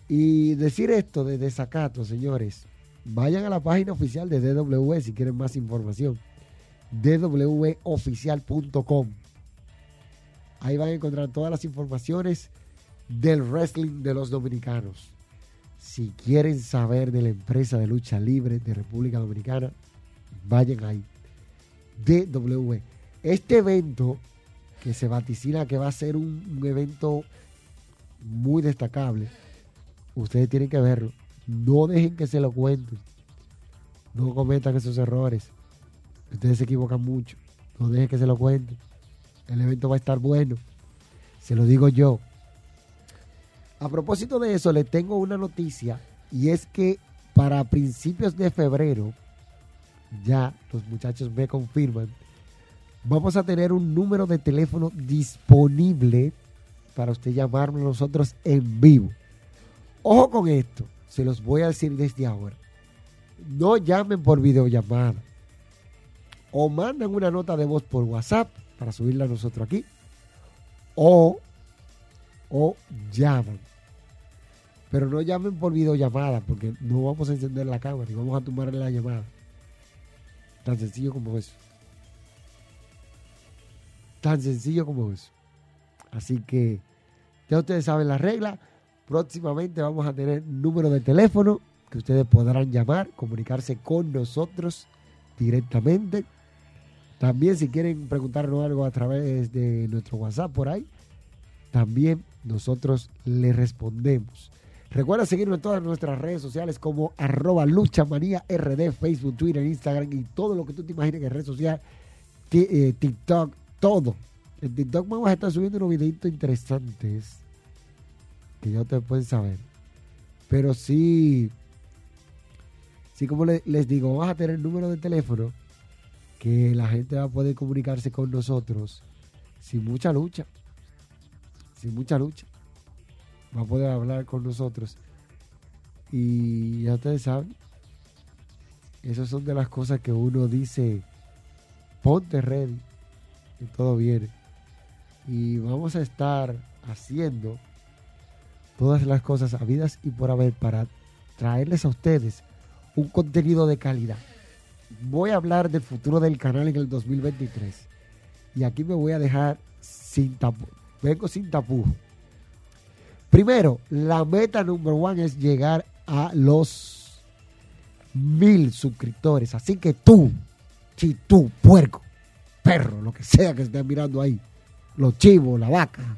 Y decir esto de desacato, señores, vayan a la página oficial de DW si quieren más información. dwoficial.com. Ahí van a encontrar todas las informaciones del wrestling de los dominicanos. Si quieren saber de la empresa de lucha libre de República Dominicana, vayan ahí. DW. Este evento que se vaticina que va a ser un, un evento muy destacable Ustedes tienen que verlo. No dejen que se lo cuenten. No cometan esos errores. Ustedes se equivocan mucho. No dejen que se lo cuenten. El evento va a estar bueno. Se lo digo yo. A propósito de eso, le tengo una noticia. Y es que para principios de febrero, ya los muchachos me confirman, vamos a tener un número de teléfono disponible para usted llamarnos nosotros en vivo. Ojo con esto, se los voy a decir desde ahora. No llamen por videollamada. O mandan una nota de voz por WhatsApp para subirla a nosotros aquí. O, o llaman. Pero no llamen por videollamada porque no vamos a encender la cámara y vamos a tomarle la llamada. Tan sencillo como eso. Tan sencillo como eso. Así que ya ustedes saben la regla. Próximamente vamos a tener número de teléfono que ustedes podrán llamar, comunicarse con nosotros directamente. También si quieren preguntarnos algo a través de nuestro WhatsApp por ahí, también nosotros les respondemos. Recuerda seguirnos en todas nuestras redes sociales como arroba luchamanía RD, Facebook, Twitter, Instagram y todo lo que tú te imagines en redes sociales, eh, TikTok, todo. En TikTok vamos a estar subiendo unos videitos interesantes que ya ustedes pueden saber. Pero sí, sí como les digo, vamos a tener el número de teléfono que la gente va a poder comunicarse con nosotros sin mucha lucha. Sin mucha lucha. Va a poder hablar con nosotros. Y ya ustedes saben, esas son de las cosas que uno dice, ponte ready, y todo viene. Y vamos a estar haciendo todas las cosas habidas y por haber para traerles a ustedes un contenido de calidad. Voy a hablar del futuro del canal en el 2023. Y aquí me voy a dejar sin tapu. Vengo sin tapujo. Primero, la meta número uno es llegar a los mil suscriptores. Así que tú, si tú, puerco, perro, lo que sea que estés mirando ahí, los chivos, la vaca,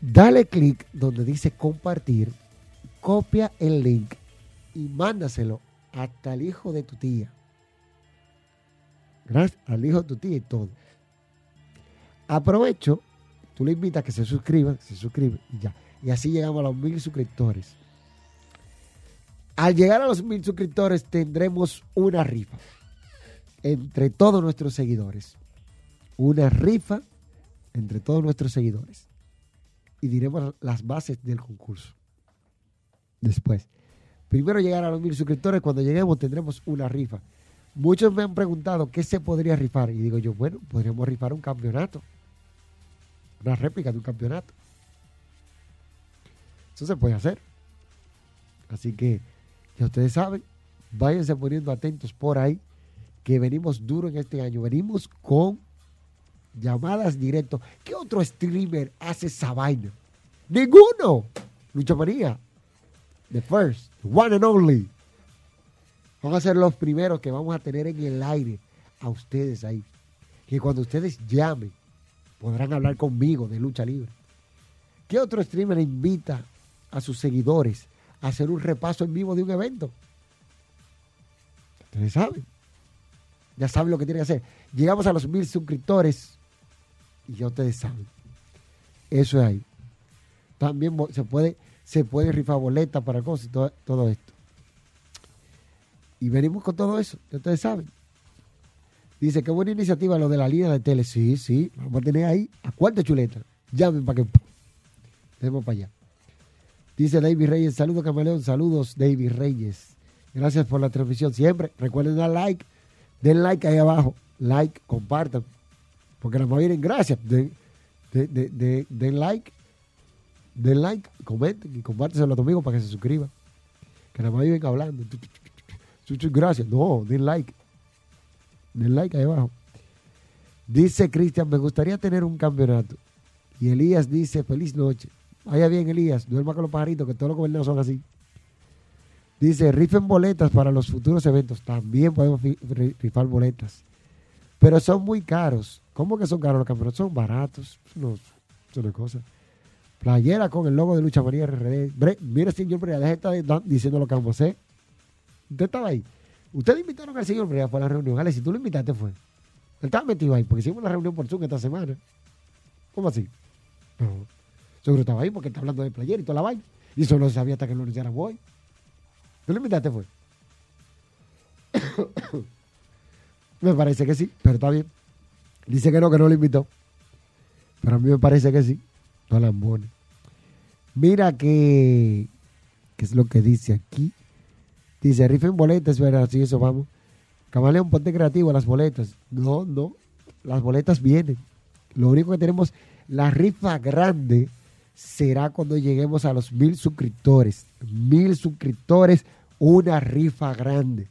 dale clic donde dice compartir, copia el link y mándaselo hasta el hijo de tu tía. Gracias al hijo de tu tía y todo. Aprovecho, tú le invitas a que se suscriba, se suscribe y ya. Y así llegamos a los mil suscriptores. Al llegar a los mil suscriptores tendremos una rifa entre todos nuestros seguidores. Una rifa entre todos nuestros seguidores. Y diremos las bases del concurso. Después. Primero llegar a los mil suscriptores. Cuando lleguemos tendremos una rifa. Muchos me han preguntado qué se podría rifar. Y digo yo, bueno, podríamos rifar un campeonato. Una réplica de un campeonato. Eso se puede hacer. Así que ya ustedes saben, váyanse poniendo atentos por ahí, que venimos duro en este año. Venimos con llamadas directas. ¿Qué otro streamer hace esa vaina? Ninguno. Lucha María. The first, one and only. Vamos a ser los primeros que vamos a tener en el aire a ustedes ahí. Que cuando ustedes llamen, podrán hablar conmigo de lucha libre. ¿Qué otro streamer invita a sus seguidores hacer un repaso en vivo de un evento. Ustedes saben. Ya saben lo que tienen que hacer. Llegamos a los mil suscriptores y ya ustedes saben. Eso es ahí. También se puede, se puede rifar boletas para cosas y todo, todo esto. Y venimos con todo eso, ya ustedes saben. Dice, qué buena iniciativa lo de la línea de tele. Sí, sí, vamos a tener ahí a cuánta chuleta. Llamen para que... Demos para allá. Dice David Reyes, saludos Camaleón, saludos David Reyes. Gracias por la transmisión siempre. Recuerden dar like, den like ahí abajo, like, compartan. Porque nos vienen gracias. Den, den like, den like, comenten y compártenselo a tu amigo para que se suscriba. Que nada más viven hablando. Gracias. No, den like. Den like ahí abajo. Dice Cristian, me gustaría tener un campeonato. Y Elías dice, feliz noche. Vaya bien, Elías, duerma con los pajaritos, que todos los gobiernos son así. Dice, rifen boletas para los futuros eventos. También podemos rifar boletas. Pero son muy caros. ¿Cómo que son caros los campeonatos? Son baratos. Son cosas. Playera con el logo de Lucha María RD. mire, señor Brea, deje de estar diciendo lo que vamos a hacer. Usted estaba ahí. Ustedes invitaron al señor Brea para la reunión. Ale, si tú lo invitaste fue. Él estaba metido ahí porque hicimos una reunión por Zoom esta semana. ¿Cómo así? No. Seguro estaba ahí porque está hablando de player y toda la vaina. Y eso no sabía hasta que lo hiciera hoy. ¿Tú lo invitaste, fue? me parece que sí, pero está bien. Dice que no, que no lo invitó. Pero a mí me parece que sí. No la Mira que. ¿Qué es lo que dice aquí? Dice, rifen boletas, ¿verdad? Así eso vamos. Camaleón, ponte creativo las boletas. No, no. Las boletas vienen. Lo único que tenemos, la rifa grande será cuando lleguemos a los mil suscriptores. Mil suscriptores, una rifa grande.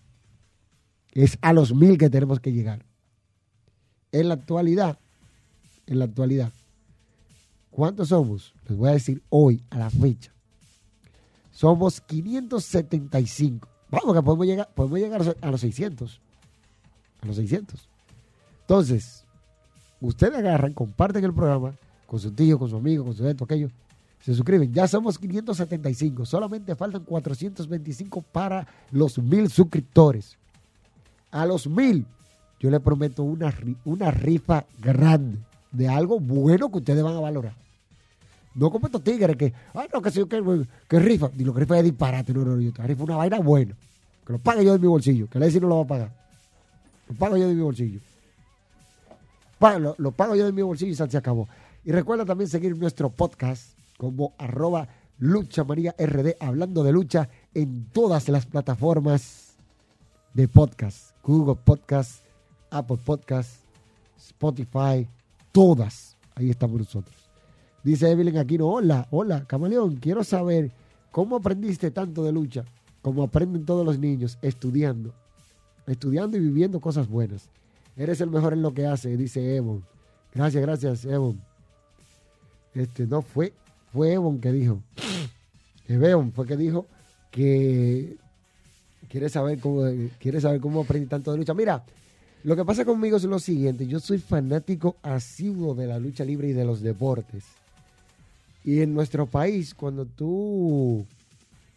Es a los mil que tenemos que llegar. En la actualidad, en la actualidad, ¿cuántos somos? Les voy a decir hoy, a la fecha. Somos 575. Vamos, que podemos llegar, podemos llegar a los 600. A los 600. Entonces, ustedes agarran, comparten el programa con su tío, con su amigo, con su esto, aquello. Se suscriben. Ya somos 575. Solamente faltan 425 para los mil suscriptores. A los mil, yo les prometo una, una rifa grande de algo bueno que ustedes van a valorar. No como estos tigres que, ay, no, que, sí, que, que rifa. Y lo que rifa es disparate. No, no, yo te rifa una vaina buena. Que lo pague yo de mi bolsillo. Que le no lo va a pagar. Lo pago yo de mi bolsillo. lo, pago yo de mi bolsillo y se acabó. Y recuerda también seguir nuestro podcast como arroba lucha RD, hablando de lucha en todas las plataformas de podcast. Google Podcast, Apple Podcast, Spotify, todas. Ahí estamos nosotros. Dice Evelyn Aquino, hola, hola, camaleón, quiero saber cómo aprendiste tanto de lucha, como aprenden todos los niños, estudiando, estudiando y viviendo cosas buenas. Eres el mejor en lo que hace, dice Evon. Gracias, gracias, Evon. Este, no fue, fue Evon que dijo, Evon fue que dijo que quiere saber cómo, quiere saber cómo aprendí tanto de lucha. Mira, lo que pasa conmigo es lo siguiente, yo soy fanático asiduo de la lucha libre y de los deportes. Y en nuestro país, cuando tú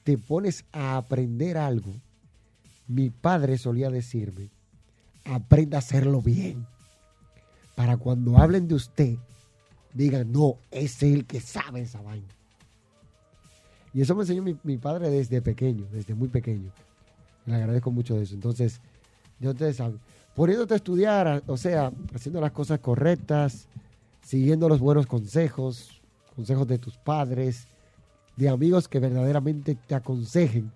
te pones a aprender algo, mi padre solía decirme, aprenda a hacerlo bien. Para cuando hablen de usted, digan, no, es el que sabe esa vaina. Y eso me enseñó mi, padre desde pequeño, desde muy pequeño. Le agradezco mucho de eso. Entonces, ya ustedes saben poniéndote a estudiar, o sea, haciendo las cosas correctas, siguiendo los buenos consejos, consejos de tus padres, de amigos que verdaderamente te aconsejen,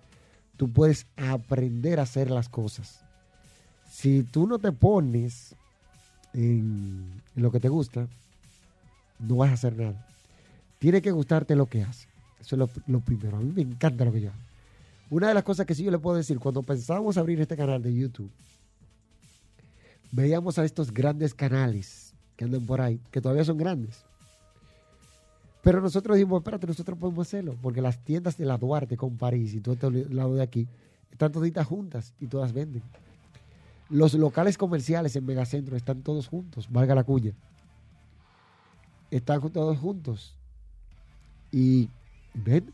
tú puedes aprender a hacer las cosas. Si tú no te pones en, lo que te gusta, no vas a hacer nada. Tiene que gustarte lo que haces. Eso es lo, lo, primero. A mí me encanta lo que yo hago. Una de las cosas que sí yo le puedo decir, cuando pensábamos abrir este canal de YouTube, veíamos a estos grandes canales que andan por ahí, que todavía son grandes. Pero nosotros dijimos, espérate, nosotros podemos hacerlo, porque las tiendas de la Duarte con París y todo este lado de aquí están toditas juntas y todas venden. Los locales comerciales en Megacentro están todos juntos, valga la cuña. Están todos juntos. Y ven,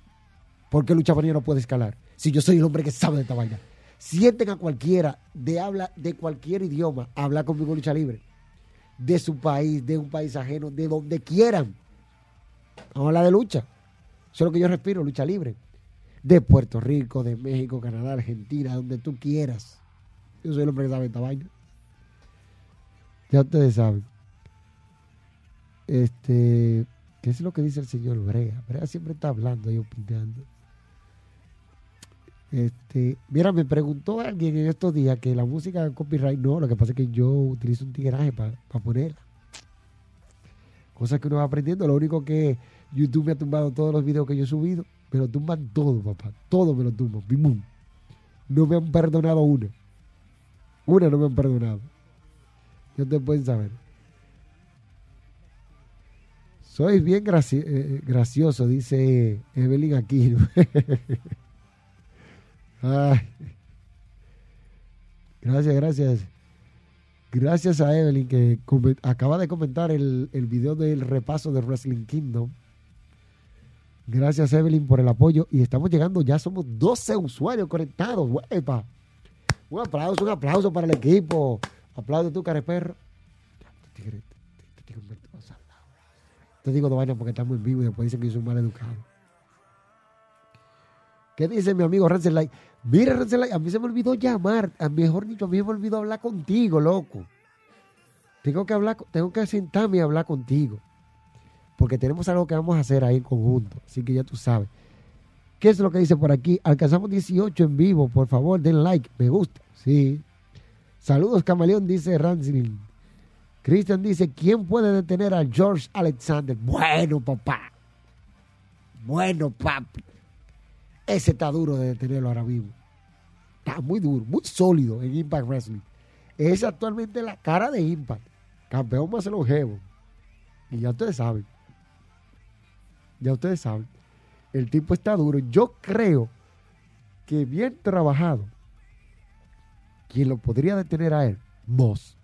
¿por qué Lucha no puede escalar? Si yo soy el hombre que sabe de esta vaina sienten a cualquiera de habla de cualquier idioma hablar conmigo lucha libre. De su país, de un país ajeno, de donde quieran. Vamos a hablar de lucha. Eso es lo que yo respiro, lucha libre. De Puerto Rico, de México, Canadá, Argentina, donde tú quieras. Yo soy el hombre que sabe esta vaina. Ya ustedes saben. Este, ¿qué es lo que dice el señor Brea? Brea siempre está hablando y opinando. Este, mira, me preguntó alguien en estos días que la música de copyright no, lo que pasa es que yo utilizo un tigraje para ponerla. Cosas que uno va aprendiendo. Lo único que YouTube me ha tumbado todos los videos que yo he subido. Me lo tumban todo, papá. Todo me lo tumban. No me han perdonado una. Una no me han perdonado. Ya te pueden saber. Soy bien eh, gracioso, dice Evelyn Aquino. Gracias, gracias. Gracias a Evelyn que acaba de comentar el, el video del repaso de Wrestling Kingdom. Gracias Evelyn por el apoyo y estamos llegando, ya somos 12 usuarios conectados. Un aplauso, un aplauso para el equipo. Aplaude tú, careperro. Te digo de vaina porque estamos en vivo y después dicen que yo soy mal educado. ¿Qué dice mi amigo Rancel Light? Mira, a mí se me olvidó llamar, a mejor dicho, a mí se me olvidó hablar contigo, loco. Tengo que hablar, tengo que sentarme y hablar contigo. Porque tenemos algo que vamos a hacer ahí en conjunto. Así que ya tú sabes. ¿Qué es lo que dice por aquí? Alcanzamos 18 en vivo. Por favor, den like. Me gusta. Sí. Saludos, camaleón, dice Rancil. Cristian dice, ¿quién puede detener a George Alexander? Bueno, papá. Bueno, papi. Ese está duro de detenerlo ahora mismo. Está muy duro, muy sólido en Impact Wrestling. Es actualmente la cara de Impact. Campeón más longevo. Y ya ustedes saben. Ya ustedes saben. El tipo está duro. Yo creo que bien trabajado. Quien lo podría detener a él, Moss.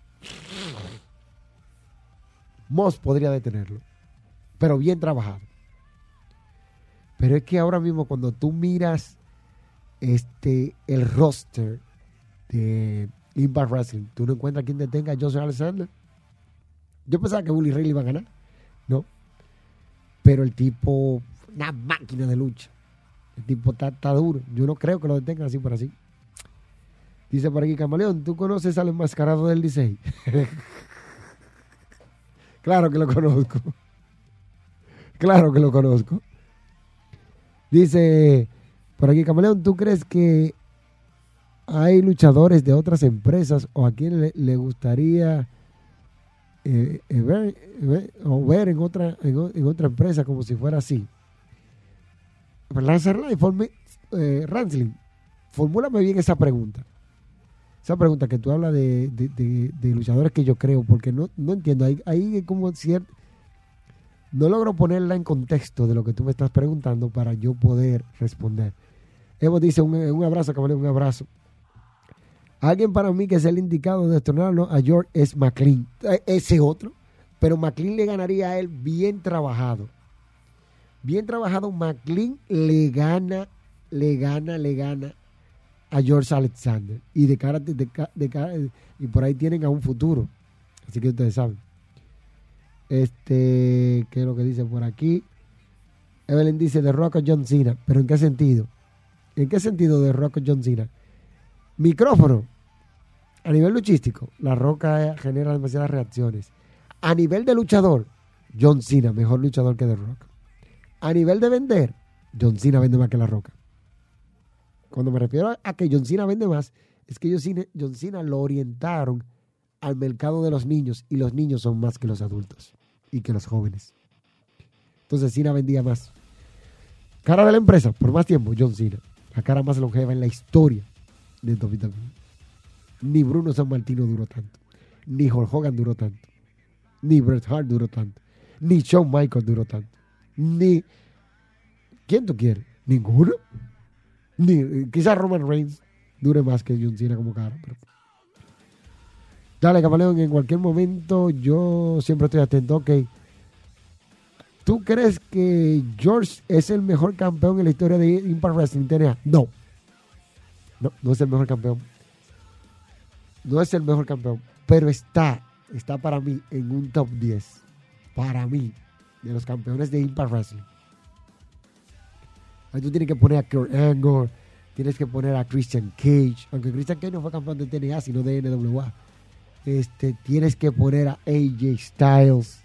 Moss podría detenerlo. Pero bien trabajado. Pero es que ahora mismo cuando tú miras este el roster de Impact Wrestling, tú no encuentras quien detenga a Joseph Alexander. Yo pensaba que Bully Ray iba a ganar. No. pero el tipo, una máquina de lucha. El tipo está, está duro. Yo no creo que lo detengan así por así. Dice por aquí, Camaleón, ¿tú conoces al enmascarado del Licey? claro que lo conozco. Claro que lo conozco. Dice por aquí, Camaleón, ¿tú crees que hay luchadores de otras empresas o a quien le, gustaría eh, eh, ver, o ver en otra, en, otra empresa como si fuera así? Lance Arlay, forme- eh, Ransling, formúlame bien esa pregunta. Esa pregunta que tú hablas de, de- luchadores que yo creo, porque no, no entiendo. Ahí, ahí como cierto. No logro ponerla en contexto de lo que tú me estás preguntando para yo poder responder. Evo dice: un, un abrazo, caballero, un abrazo. Alguien para mí que es el indicado de destronarlo a George es McLean. Eh, Ese otro. Pero McLean le ganaría a él bien trabajado. Bien trabajado, McLean le gana, le gana, le gana a George Alexander. Y de cara, de, de y por ahí tienen a un futuro. Así que ustedes saben. Este, ¿qué es lo que dice por aquí? Evelyn dice de Rock John Cena. ¿Pero en qué sentido? ¿En qué sentido de Rock John Cena? Micrófono. A nivel luchístico, la roca genera demasiadas reacciones. A nivel de luchador, John Cena, mejor luchador que The Rock. A nivel de vender, John Cena vende más que la roca. Cuando me refiero a que John Cena vende más, es que John Cena lo orientaron al mercado de los niños y los niños son más que los adultos y que los jóvenes. Entonces Cena vendía más. Cara de la empresa, por más tiempo, John Cena. La cara más longeva en la historia de WWE. Ni Bruno San Martino duró tanto. Ni Hulk Hogan duró tanto. Ni Bret Hart duró tanto. Ni Shawn Michaels duró tanto. Ni... ¿Quién tú quieres? ¿Ninguno? Ni, quizás Roman Reigns dure más que John Cena como cara. Pero... Dale, Camaleón, en cualquier momento yo siempre estoy atento. Ok. ¿Tú crees que George es el mejor campeón en la historia de Impact Wrestling? No. No, no es el mejor campeón. No es el mejor campeón. Pero está, está para mí en un top 10. Para mí, de los campeones de Impact Wrestling. Ahí tú tienes que poner a Kurt Angle, tienes que poner a Christian Cage, aunque Christian Cage no fue campeón de TNA, sino de NWA. Este, tienes que poner a AJ Styles.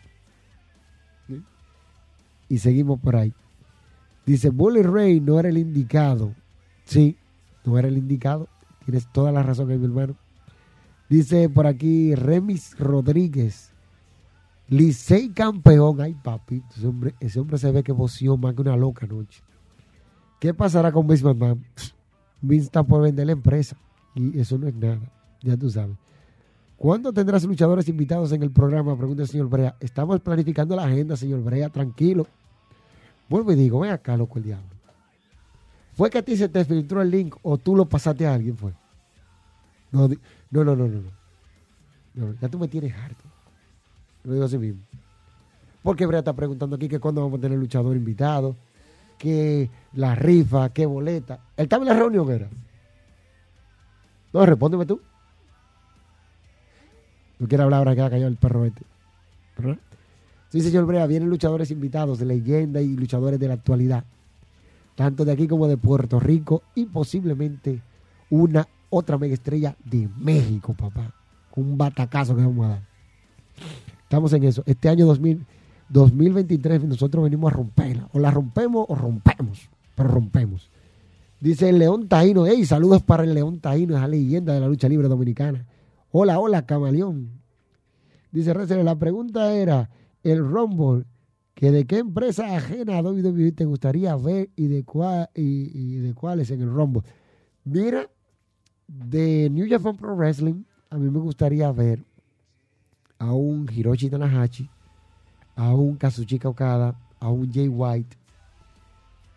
Y seguimos por ahí. Dice, Bully Ray no era el indicado. Sí, no era el indicado. Tienes toda la razón mi hermano. Dice por aquí Remis Rodríguez. Licey campeón. Ay, papi, ese hombre, se ve que voció más que una loca anoche. ¿Qué pasará con Vince McMahon? Vince está por vender la empresa. Y eso no es nada. Ya tú sabes. ¿Cuándo tendrás luchadores invitados en el programa? Pregunta el señor Brea. Estamos planificando la agenda, señor Brea. Tranquilo. Vuelvo y digo, ven acá, loco, el diablo. ¿Fue que a ti se te filtró el link o tú lo pasaste a alguien? Fue. No, no, no, no, no. ya tú me tienes harto. Lo digo así mismo. Porque Brea está preguntando aquí que cuándo vamos a tener luchador invitado, que la rifa, que boleta. Él estaba en la reunión, era. No, respóndeme tú. No quiere hablar ahora que ha callado el perro este. ¿Verdad? Sí, señor Brea, vienen luchadores invitados de leyenda y luchadores de la actualidad. Tanto de aquí como de Puerto Rico y posiblemente una otra mega estrella de México, papá. Un batacazo que vamos a dar. Estamos en eso. Este año 2000, 2023 nosotros venimos a romperla. O la rompemos o rompemos. Pero rompemos. Dice el León Taíno. Hey, saludos para el León Taíno, esa leyenda de la lucha libre dominicana. Hola, hola, camaleón. Dice Rezer, la pregunta era, el Rumble, que de qué empresa ajena a WWE te gustaría ver y de, cuál, y de cuáles en el Rumble. Mira, de New Japan Pro Wrestling, a mí me gustaría ver a un Hiroshi Tanahashi, a un Kazuchika Okada, a un Jay White.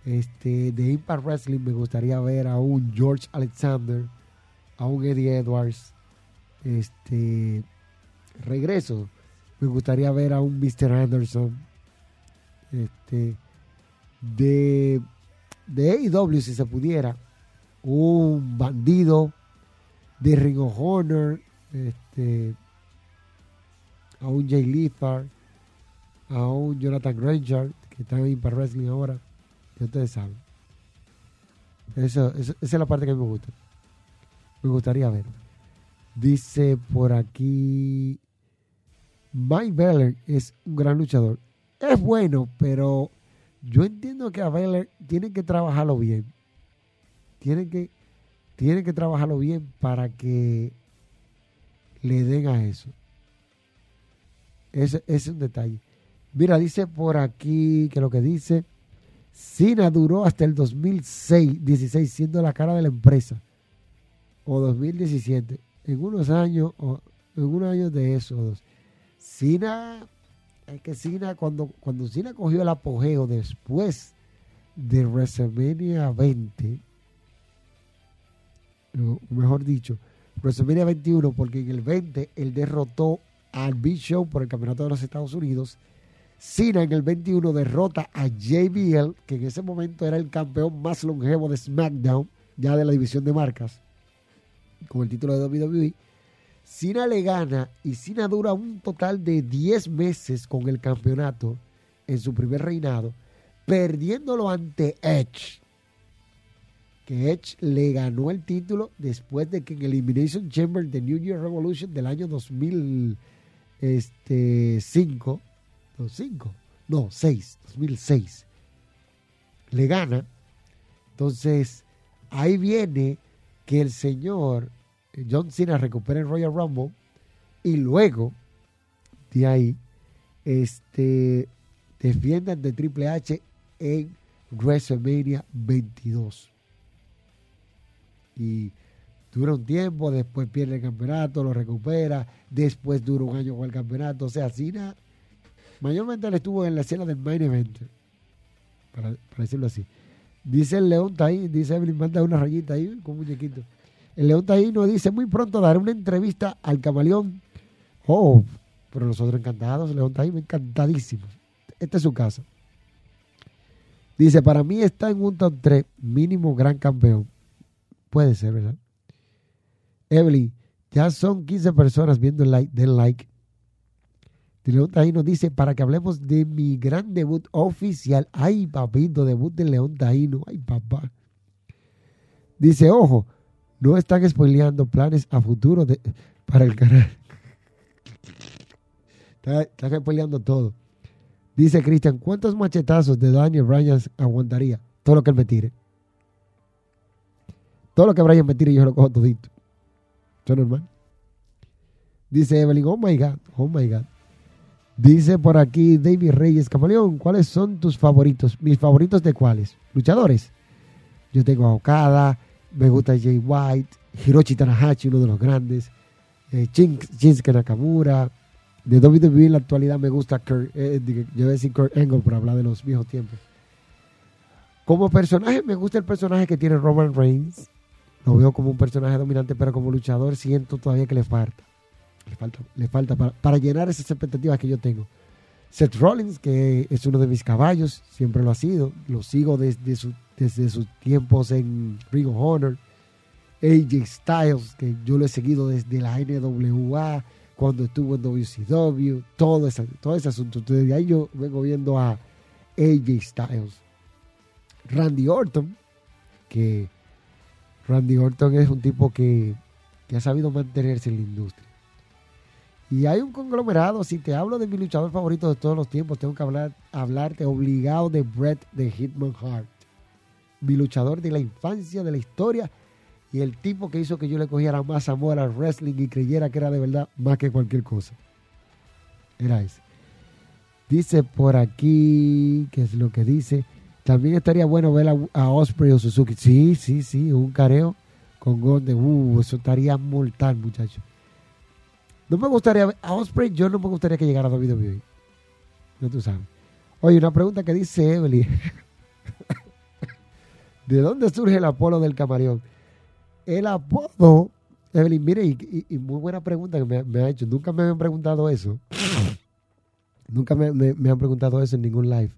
Este, de Impact Wrestling me gustaría ver a un George Alexander, a un Eddie Edwards. Este, regreso, me gustaría ver a un Mr. Anderson. Este, de, de AEW, si se pudiera, un bandido de Ring of Honor, este, a un Jay Lethal, a un Jonathan Granger, que está en Impact Wrestling ahora, que ustedes saben. Eso, esa es la parte que me gusta. Me gustaría ver. Dice por aquí, Mike Beller es un gran luchador. Es bueno, pero yo entiendo que a Beller tienen que trabajarlo bien. Tienen que, que trabajarlo bien para que le den a eso. Ese, ese es un detalle. Mira, dice por aquí que lo que dice, Cena duró hasta el 2006, 16, siendo la cara de la empresa. O 2017. En unos años, o en unos años de esos. Cena, es que Cena, cuando, cuando Cena cogió el apogeo después de WrestleMania 20, o mejor dicho, WrestleMania 21, porque en el 20 él derrotó al Big Show por el campeonato de los Estados Unidos. Cena en el 21 derrota a JBL, que en ese momento era el campeón más longevo de SmackDown, ya de la división de marcas, con el título de WWE. Cena le gana y Cena dura un total de 10 meses con el campeonato en su primer reinado, perdiéndolo ante Edge. Que Edge le ganó el título después de que en el Elimination Chamber de New Year Revolution del año 2005, no, 5, no, 6, 2006, le gana. Entonces, ahí viene que el señor John Cena recupera el Royal Rumble y luego de ahí este defiende ante Triple H en WrestleMania 22 y dura un tiempo, después pierde el campeonato, lo recupera, después dura un año con el campeonato, o sea, Cena mayormente él estuvo en la escena del main event, para, para decirlo así. Dice el León Taín, dice Evelyn, manda una rayita ahí con muñequito. El León Taíno dice, muy pronto daré una entrevista al camaleón. Oh, pero nosotros encantados, León Taíno, encantadísimos. Esta es su casa. Dice, para mí está en un top 3, mínimo gran campeón. Puede ser, ¿verdad? Evelyn, ya son 15 personas viendo el like, den like. León Taíno dice, para que hablemos de mi gran debut oficial. Ay, papito, debut de León Taíno. Ay, papá. Dice, ojo, no están spoileando planes a futuro de, para el canal. Está- Están spoileando todo. Dice Cristian, ¿cuántos machetazos de Daniel Bryan aguantaría? Todo lo que él me tire. Todo lo que Bryan me tire yo lo cojo todito. Eso es normal. Dice Evelyn, oh my God, oh my God. Dice por aquí David Reyes, Camaleón, ¿cuáles son tus favoritos? ¿Mis favoritos de cuáles? ¿Luchadores? Yo tengo a Okada, me gusta Jay White, Hiroshi Tanahashi, uno de los grandes, eh, Shin- Shinsuke Nakamura. De WWE en la actualidad me gusta Kurt, eh, yo voy a decir Kurt Angle por hablar de los viejos tiempos. Como personaje me gusta el personaje que tiene Roman Reigns. Lo veo como un personaje dominante, pero como luchador siento todavía que le falta. Le falta, le falta para, para llenar esas expectativas que yo tengo. Seth Rollins, que es uno de mis caballos, siempre lo ha sido. Lo sigo desde, desde sus tiempos en Ring of Honor. AJ Styles, que yo lo he seguido desde la NWA, cuando estuvo en WCW, todo ese, todo ese asunto. Entonces, Desde ahí yo vengo viendo a AJ Styles. Randy Orton, que Randy Orton es un tipo que, que ha sabido mantenerse en la industria. Y hay un conglomerado. Si te hablo de mi luchador favorito de todos los tiempos, tengo que hablar, hablarte obligado de Bret de Hitman Hart. Mi luchador de la infancia, de la historia. Y el tipo que hizo que yo le cogiera más amor al wrestling y creyera que era de verdad más que cualquier cosa. Era ese. Dice por aquí, ¿qué es lo que dice? También estaría bueno ver a, Osprey o Suzuki. Sí, sí, sí, un careo con Gonde. Uh, eso estaría mortal, muchachos. No me gustaría, a Osprey yo no me gustaría que llegara a WWE. No tú sabes. Oye, una pregunta que dice Evelyn. ¿De dónde surge el apodo del camaleón? El apodo, Evelyn, mire, y, muy buena pregunta que me, me ha hecho. Nunca me habían preguntado eso. Nunca me, me- han preguntado eso en ningún live.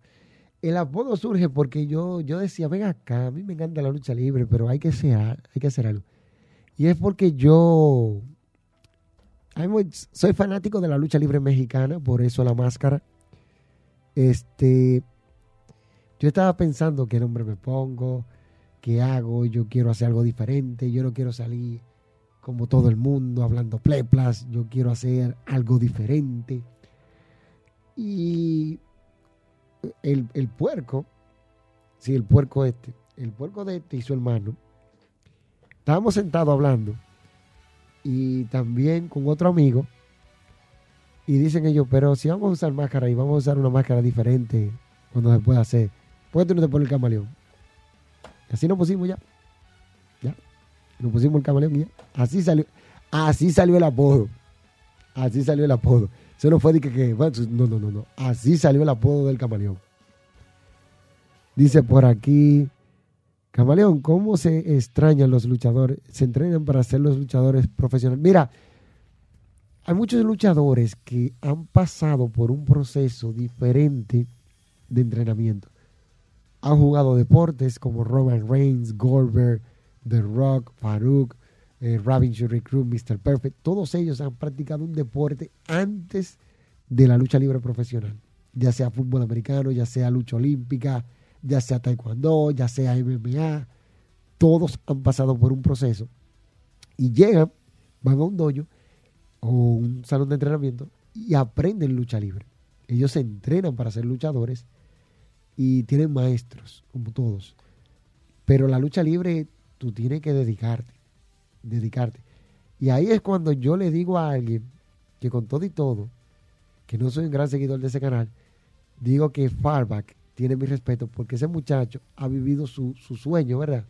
El apodo surge porque yo, yo decía, ven acá, a mí me encanta la lucha libre, pero hay que hacer, hay que hacer algo. Y es porque yo soy fanático de la lucha libre mexicana, por eso la máscara. este, yo estaba pensando qué nombre me pongo, qué hago, yo quiero hacer algo diferente, yo no quiero salir como todo el mundo hablando pleplas, yo quiero hacer algo diferente. Y el, el puerco, sí, el puerco este, el puerco de este y su hermano, estábamos sentados hablando y también con otro amigo y dicen ellos, pero si vamos a usar máscara y vamos a usar una máscara diferente cuando se pueda hacer, ¿por qué tú no te pones el camaleón? así nos pusimos ya. Ya. Nos pusimos el camaleón y ya. Así salió. Así salió el apodo. Así salió el apodo. Eso no fue de que, que no, no, no, no. Así salió el apodo del camaleón. Dice por aquí, camaleón, ¿cómo se extrañan los luchadores? Se entrenan para ser los luchadores profesionales. Mira, hay muchos luchadores que han pasado por un proceso diferente de entrenamiento. Han jugado deportes como Roman Reigns, Goldberg, The Rock, Farouk, eh, Robin Recruit, Mr. Perfect. Todos ellos han practicado un deporte antes de la lucha libre profesional. Ya sea fútbol americano, ya sea lucha olímpica, ya sea taekwondo, ya sea MMA. Todos han pasado por un proceso y llegan, van a un dojo o un salón de entrenamiento y aprenden lucha libre. Ellos se entrenan para ser luchadores y tienen maestros, como todos. Pero la lucha libre, tú tienes que dedicarte, dedicarte. Y ahí es cuando yo le digo a alguien que con todo y todo, que no soy un gran seguidor de ese canal, digo que Farback tiene mi respeto porque ese muchacho ha vivido su, su sueño, ¿verdad?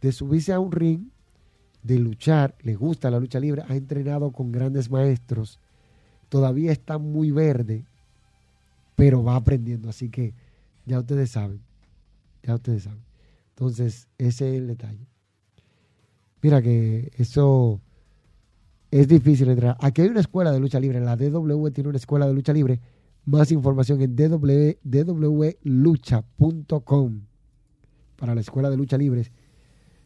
De subirse a un ring de luchar, le gusta la lucha libre, ha entrenado con grandes maestros, todavía está muy verde, pero va aprendiendo, así que ya ustedes saben, ya ustedes saben. Entonces, ese es el detalle. Mira que eso es difícil entrar. Aquí hay una escuela de lucha libre, la DW tiene una escuela de lucha libre. Más información en dwlucha.com para la escuela de lucha libres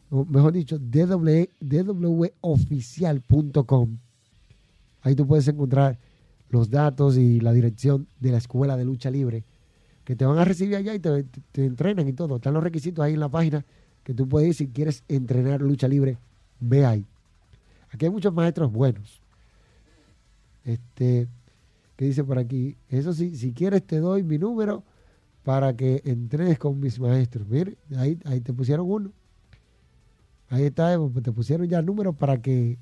mejor dicho, dwoficial.com. Ahí tú puedes encontrar los datos y la dirección de la escuela de lucha libre que te van a recibir allá y te, entrenan y todo. Están los requisitos ahí en la página que tú puedes ir si quieres entrenar lucha libre, ve ahí. Aquí hay muchos maestros buenos. Este, que dice por aquí, eso sí, si quieres te doy mi número para que entrenes con mis maestros. Mire, ahí, ahí te pusieron uno. Ahí está, pues, te pusieron ya el número para que,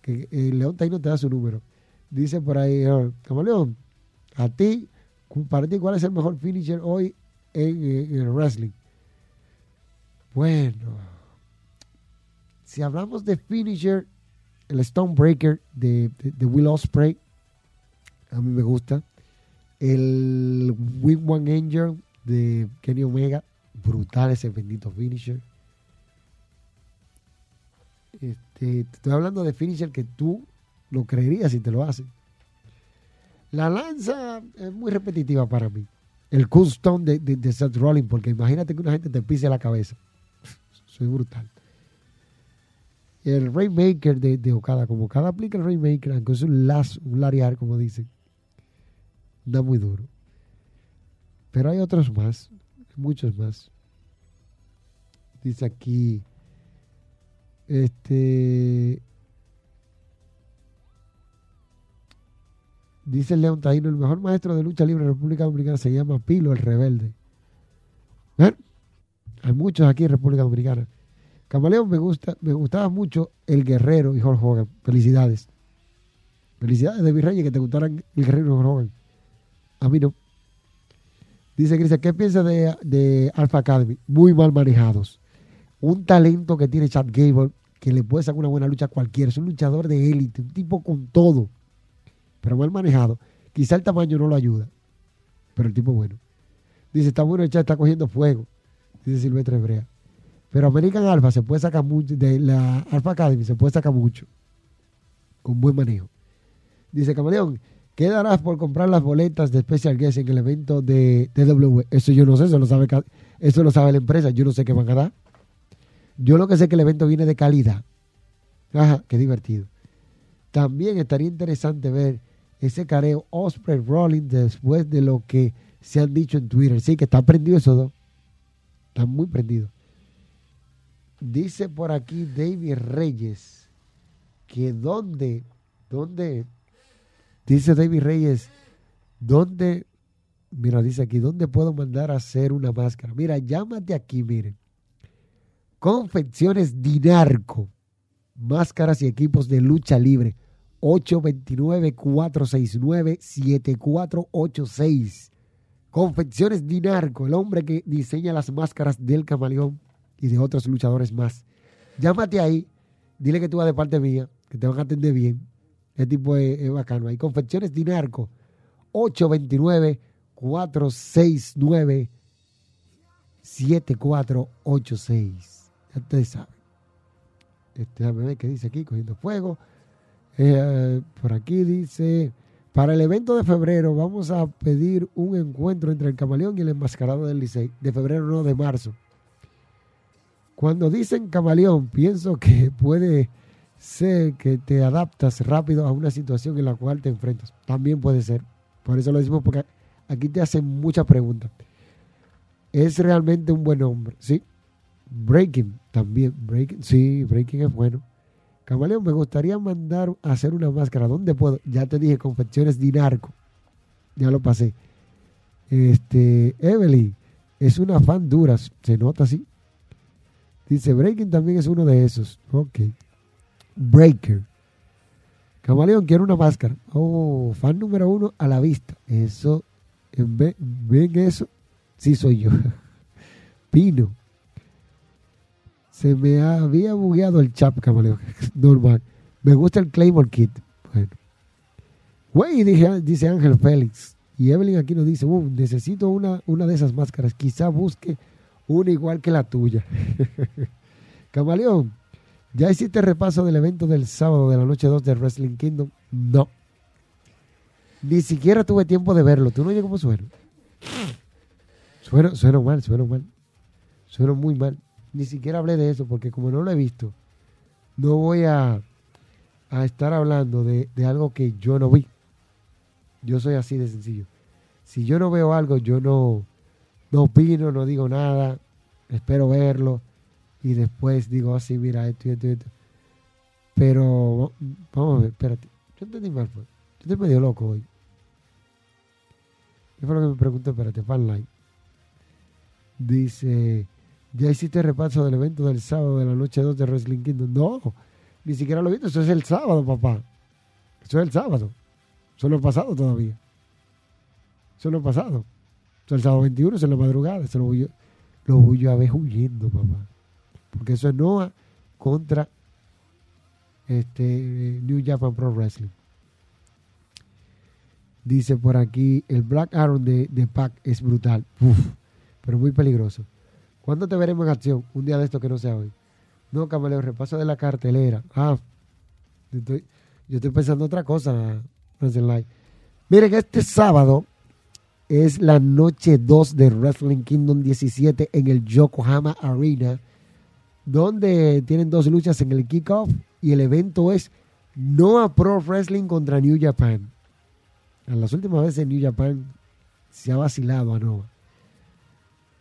que el León Taino te da su número. Dice por ahí, oh, Camaleón, a ti, para ti, ¿cuál es el mejor finisher hoy en, el wrestling? Bueno, si hablamos de finisher, el Stonebreaker de, de, Will Ospreay, a mí me gusta. El Wing One Angel de Kenny Omega, brutal ese bendito finisher. Este, te estoy hablando de finisher que tú lo creerías si te lo hacen. La lanza es muy repetitiva para mí. El custom de, de, Seth Rollins, porque imagínate que una gente te pise la cabeza. Soy brutal. El Rainmaker de, de Okada, como Okada aplica el Rainmaker, aunque es un, las, un lariar, como dicen, da muy duro. Pero hay otros más, muchos más. Dice aquí este. Dice León Taino, el mejor maestro de lucha libre en la República Dominicana se llama Pilo el Rebelde. Hay muchos aquí en República Dominicana. Camaleón me gusta, me gustaba mucho el Guerrero y Jorge Hogan. Felicidades. Felicidades de Virrey que te gustaran el Guerrero y Jorge Hogan. A mí no. Dice Cristian, ¿qué piensas de, Alpha Academy? Muy mal manejados. Un talento que tiene Chad Gable que le puede sacar una buena lucha a cualquiera. Es un luchador de élite, un tipo con todo, pero mal manejado. Quizá el tamaño no lo ayuda, pero el tipo bueno. Dice, está bueno echar, está cogiendo fuego, dice Silvestre Brea. Pero American Alpha se puede sacar mucho, de la Alpha Academy se puede sacar mucho, con buen manejo. Dice Camaleón, ¿qué darás por comprar las boletas de Special Guest en el evento de TW? Eso yo no sé, eso lo sabe, eso lo sabe la empresa, yo no sé qué van a dar. Yo lo que sé es que el evento viene de calidad. Ajá, qué divertido. También estaría interesante ver ese careo Osprey Rolling después de lo que se han dicho en Twitter. Sí, que está prendido esos dos. Están muy prendidos. Dice por aquí David Reyes que dónde, dónde, dice David Reyes, dónde, mira, dice aquí, ¿dónde puedo mandar a hacer una máscara? Mira, llámate aquí, miren. Confecciones Dinarco, máscaras y equipos de lucha libre. 829-469-7486. Confecciones Dinarco, el hombre que diseña las máscaras del camaleón y de otros luchadores más. Llámate ahí, dile que tú vas de parte mía, que te van a atender bien. Este tipo es, bacano. Hay confecciones Dinarco, 829-469-7486. Ya ustedes saben. Este, déjame qué dice aquí, cogiendo fuego. Eh, por aquí dice, para el evento de febrero vamos a pedir un encuentro entre el camaleón y el enmascarado del Licey. De febrero, no de marzo. Cuando dicen camaleón, pienso que puede ser que te adaptas rápido a una situación en la cual te enfrentas. También puede ser. Por eso lo decimos porque aquí te hacen muchas preguntas. ¿Es realmente un buen hombre? Sí. Breaking también. Breaking, sí, Breaking es bueno. Camaleón, me gustaría mandar a hacer una máscara. ¿Dónde puedo? Ya te dije, confecciones Dinarco. Ya lo pasé. Este, Evelyn, es una fan dura. Se nota así. Dice, Breaking también es uno de esos. Ok. Breaker. Camaleón quiere una máscara. Oh, fan número uno a la vista. Eso, ¿ven eso? Sí soy yo. Pino. Se me había bugueado el chap, camaleón. Normal. Me gusta el Claymore Kit. Bueno. Güey, dice Ángel Félix. Y Evelyn aquí nos dice, uh, necesito una, una de esas máscaras. Quizá busque una igual que la tuya. Camaleón, ¿ya hiciste repaso del evento del sábado de la noche 2 de Wrestling Kingdom? No. Ni siquiera tuve tiempo de verlo. ¿Tú no oyes cómo suena? Suena, suena mal, suena mal. Suena muy mal. Ni siquiera hablé de eso porque como no lo he visto, no voy a, a estar hablando de, de algo que yo no vi. Yo soy así de sencillo. Si yo no veo algo, yo no, no opino, no digo nada, espero verlo y después digo así, ah, mira, esto y esto y esto. Pero vamos a ver, espérate. Yo entendí mal, pues. Yo estoy medio loco hoy. ¿Qué fue lo que me preguntó? Espérate, fanline. Dice, ¿ya hiciste repaso del evento del sábado de la noche 2 de Wrestling Kingdom? No, ni siquiera lo he visto. Eso es el sábado, papá. Eso es el sábado. Eso no ha pasado todavía. Eso no ha pasado el sábado 21, es en la madrugada. Eso lo voy, yo, lo voy a ver huyendo, papá. Porque eso es Noah contra este New Japan Pro Wrestling. Dice por aquí, el Black Arrow de, de Pac es brutal, pero muy peligroso. ¿Cuándo te veremos en acción? Un día de esto que no sea hoy. No, Camaleo, repaso de la cartelera. Ah, yo estoy pensando otra cosa, Miren, este sábado es la noche 2 de Wrestling Kingdom 17 en el Yokohama Arena, donde tienen dos luchas en el kickoff y el evento es Noah Pro Wrestling contra New Japan. En las últimas veces New Japan se ha vacilado a Noah.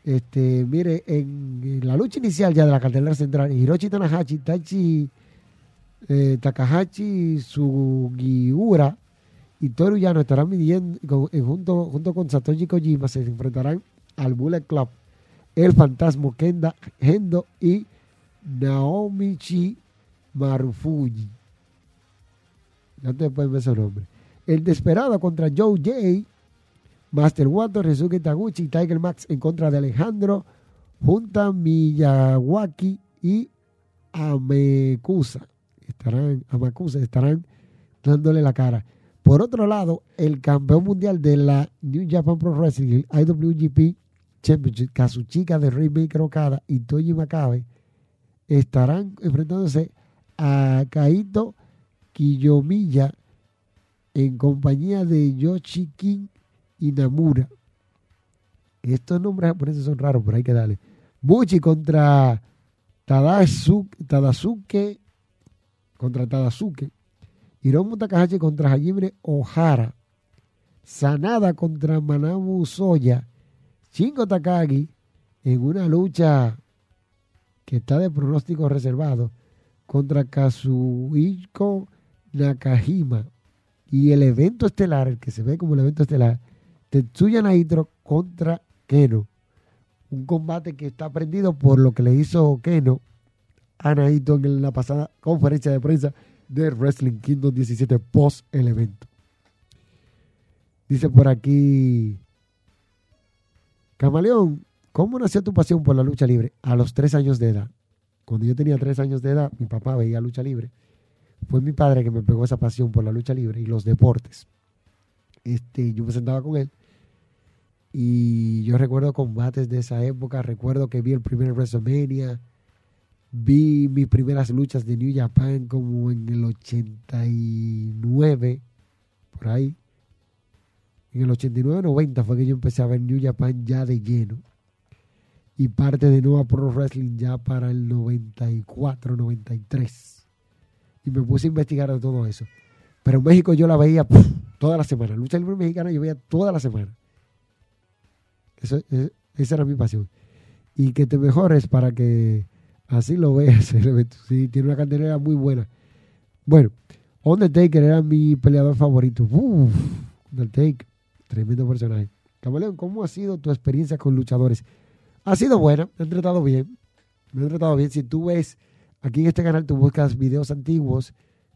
Este, mire, en, la lucha inicial ya de la cartelera central, Hiroshi Tanahashi, Tachi eh, Takahashi Sugiura y Toru Yano estarán midiendo eh, junto, junto con Satoshi Kojima se enfrentarán al Bullet Club, el Fantasma Kenda Hendo y Naomichi Marufuji. Ya te pueden ver su nombre. El Desperado contra Joe Jay, Master Wato, Resuke Taguchi y Tiger Max en contra de Alejandro, Junta Miyawaki y Amekusa. Estarán, Amakusa estarán dándole la cara. Por otro lado, el campeón mundial de la New Japan Pro Wrestling, el IWGP Championship, Kazuchika de Rainmaker Okada y Toji Makabe, estarán enfrentándose a Kaito Kiyomiya en compañía de Yoshi King y. Estos nombres japoneses son raros, pero hay que darle. Buchi contra Tadazuke, Tadazuke contra Tadazuke. Hiromu Takahashi contra Hajime Ohara. Sanada contra Manabu Soya, Shingo Takagi, en una lucha que está de pronóstico reservado contra Kazuhiko Nakajima. Y el evento estelar, el que se ve como el evento estelar, Tetsuya Naitro contra Keno. Un combate que está prendido por lo que le hizo Keno a Naito en la pasada conferencia de prensa de Wrestling Kingdom 17 post el evento. Dice por aquí, Camaleón, ¿cómo nació tu pasión por la lucha libre? A los tres años de edad. Cuando yo tenía tres años de edad, mi papá veía lucha libre. Fue mi padre que me pegó esa pasión por la lucha libre y los deportes. Este, yo me sentaba con él y yo recuerdo combates de esa época. Recuerdo que vi el primer WrestleMania. Vi mis primeras luchas de New Japan como en el 89, por ahí. En el 89-90 fue que yo empecé a ver New Japan ya de lleno. Y parte de Nueva Pro Wrestling ya para el 94-93. Y me puse a investigar de todo eso. Pero en México yo la veía toda la semana. Lucha libre mexicana yo veía toda la semana. Eso, esa era mi pasión. Y que te mejores para que así lo veas. Sí, tiene una candelera muy buena. Bueno, Undertaker era mi peleador favorito. Uf, Undertaker. Tremendo personaje. Camaleón, ¿cómo ha sido tu experiencia con luchadores? Ha sido buena, me he tratado bien. Me he tratado bien. Si tú ves, aquí en este canal tú buscas videos antiguos,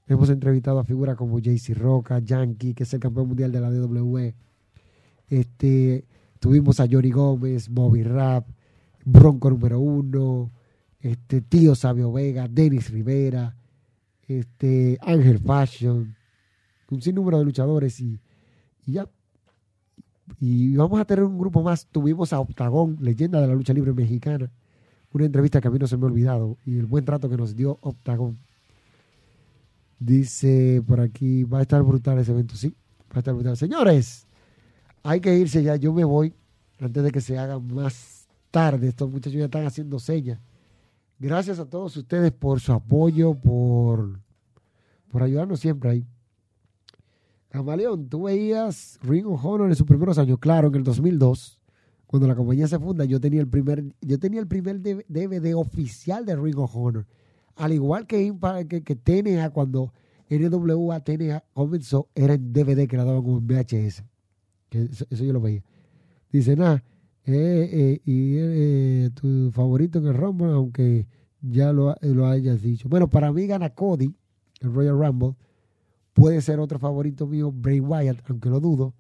hemos entrevistado a figuras como JC Roca, Yankee, que es el campeón mundial de la WWE. Este, tuvimos a Johnny Gómez, Bobby Rap, Bronco número uno, este, Tío Sabio Vega, Denis Rivera, este, Ángel Fashion, un sinnúmero de luchadores y ya y vamos a tener un grupo más. Tuvimos a Octagón, leyenda de la lucha libre mexicana. Una entrevista que a mí no se me ha olvidado. Y el buen trato que nos dio Octagón. Dice por aquí, va a estar brutal ese evento. Sí, va a estar brutal. Señores, hay que irse ya. Yo me voy antes de que se haga más tarde. Estos muchachos ya están haciendo señas. Gracias a todos ustedes por su apoyo, por, por ayudarnos siempre ahí. Camaleón, tú veías Ring of Honor en sus primeros años, claro, en el 2002, cuando la compañía se funda, yo tenía el primer, yo tenía el primer DVD oficial de Ring of Honor, al igual que, que, que TNA cuando NWA TNA comenzó, era en DVD que la daban como en VHS, eso, yo lo veía. Dice, nada, eh, eh, y eh, tu favorito en el Rumble, aunque ya lo, lo hayas dicho. Bueno, para mí gana Cody, el Royal Rumble, Puede ser otro favorito mío, Bray Wyatt, aunque lo dudo.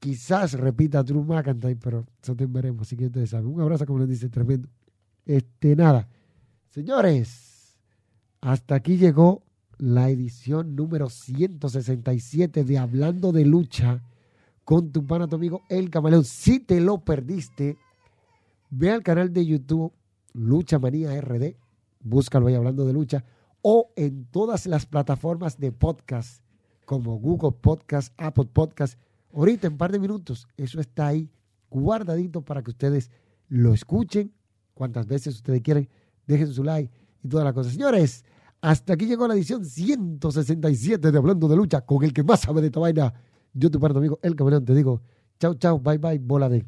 Quizás repita Drew McIntyre, pero eso te veremos. Así que ustedes saben. Un abrazo, como les dice, tremendo. Este, nada. Señores, hasta aquí llegó la edición número 167 de Hablando de Lucha con tu pana, tu amigo El Camaleón. Si te lo perdiste, ve al canal de YouTube Lucha Manía RD. Búscalo ahí hablando de lucha o en todas las plataformas de podcast como Google Podcast, Apple Podcast. Ahorita en un par de minutos, eso está ahí guardadito para que ustedes lo escuchen cuantas veces ustedes quieren. Dejen su like y todas las cosas. Señores, hasta aquí llegó la edición 167 de Hablando de Lucha con el que más sabe de esta vaina. Yo, tu parte amigo, el camarón, te digo, chao, chao, bye, bye, bola de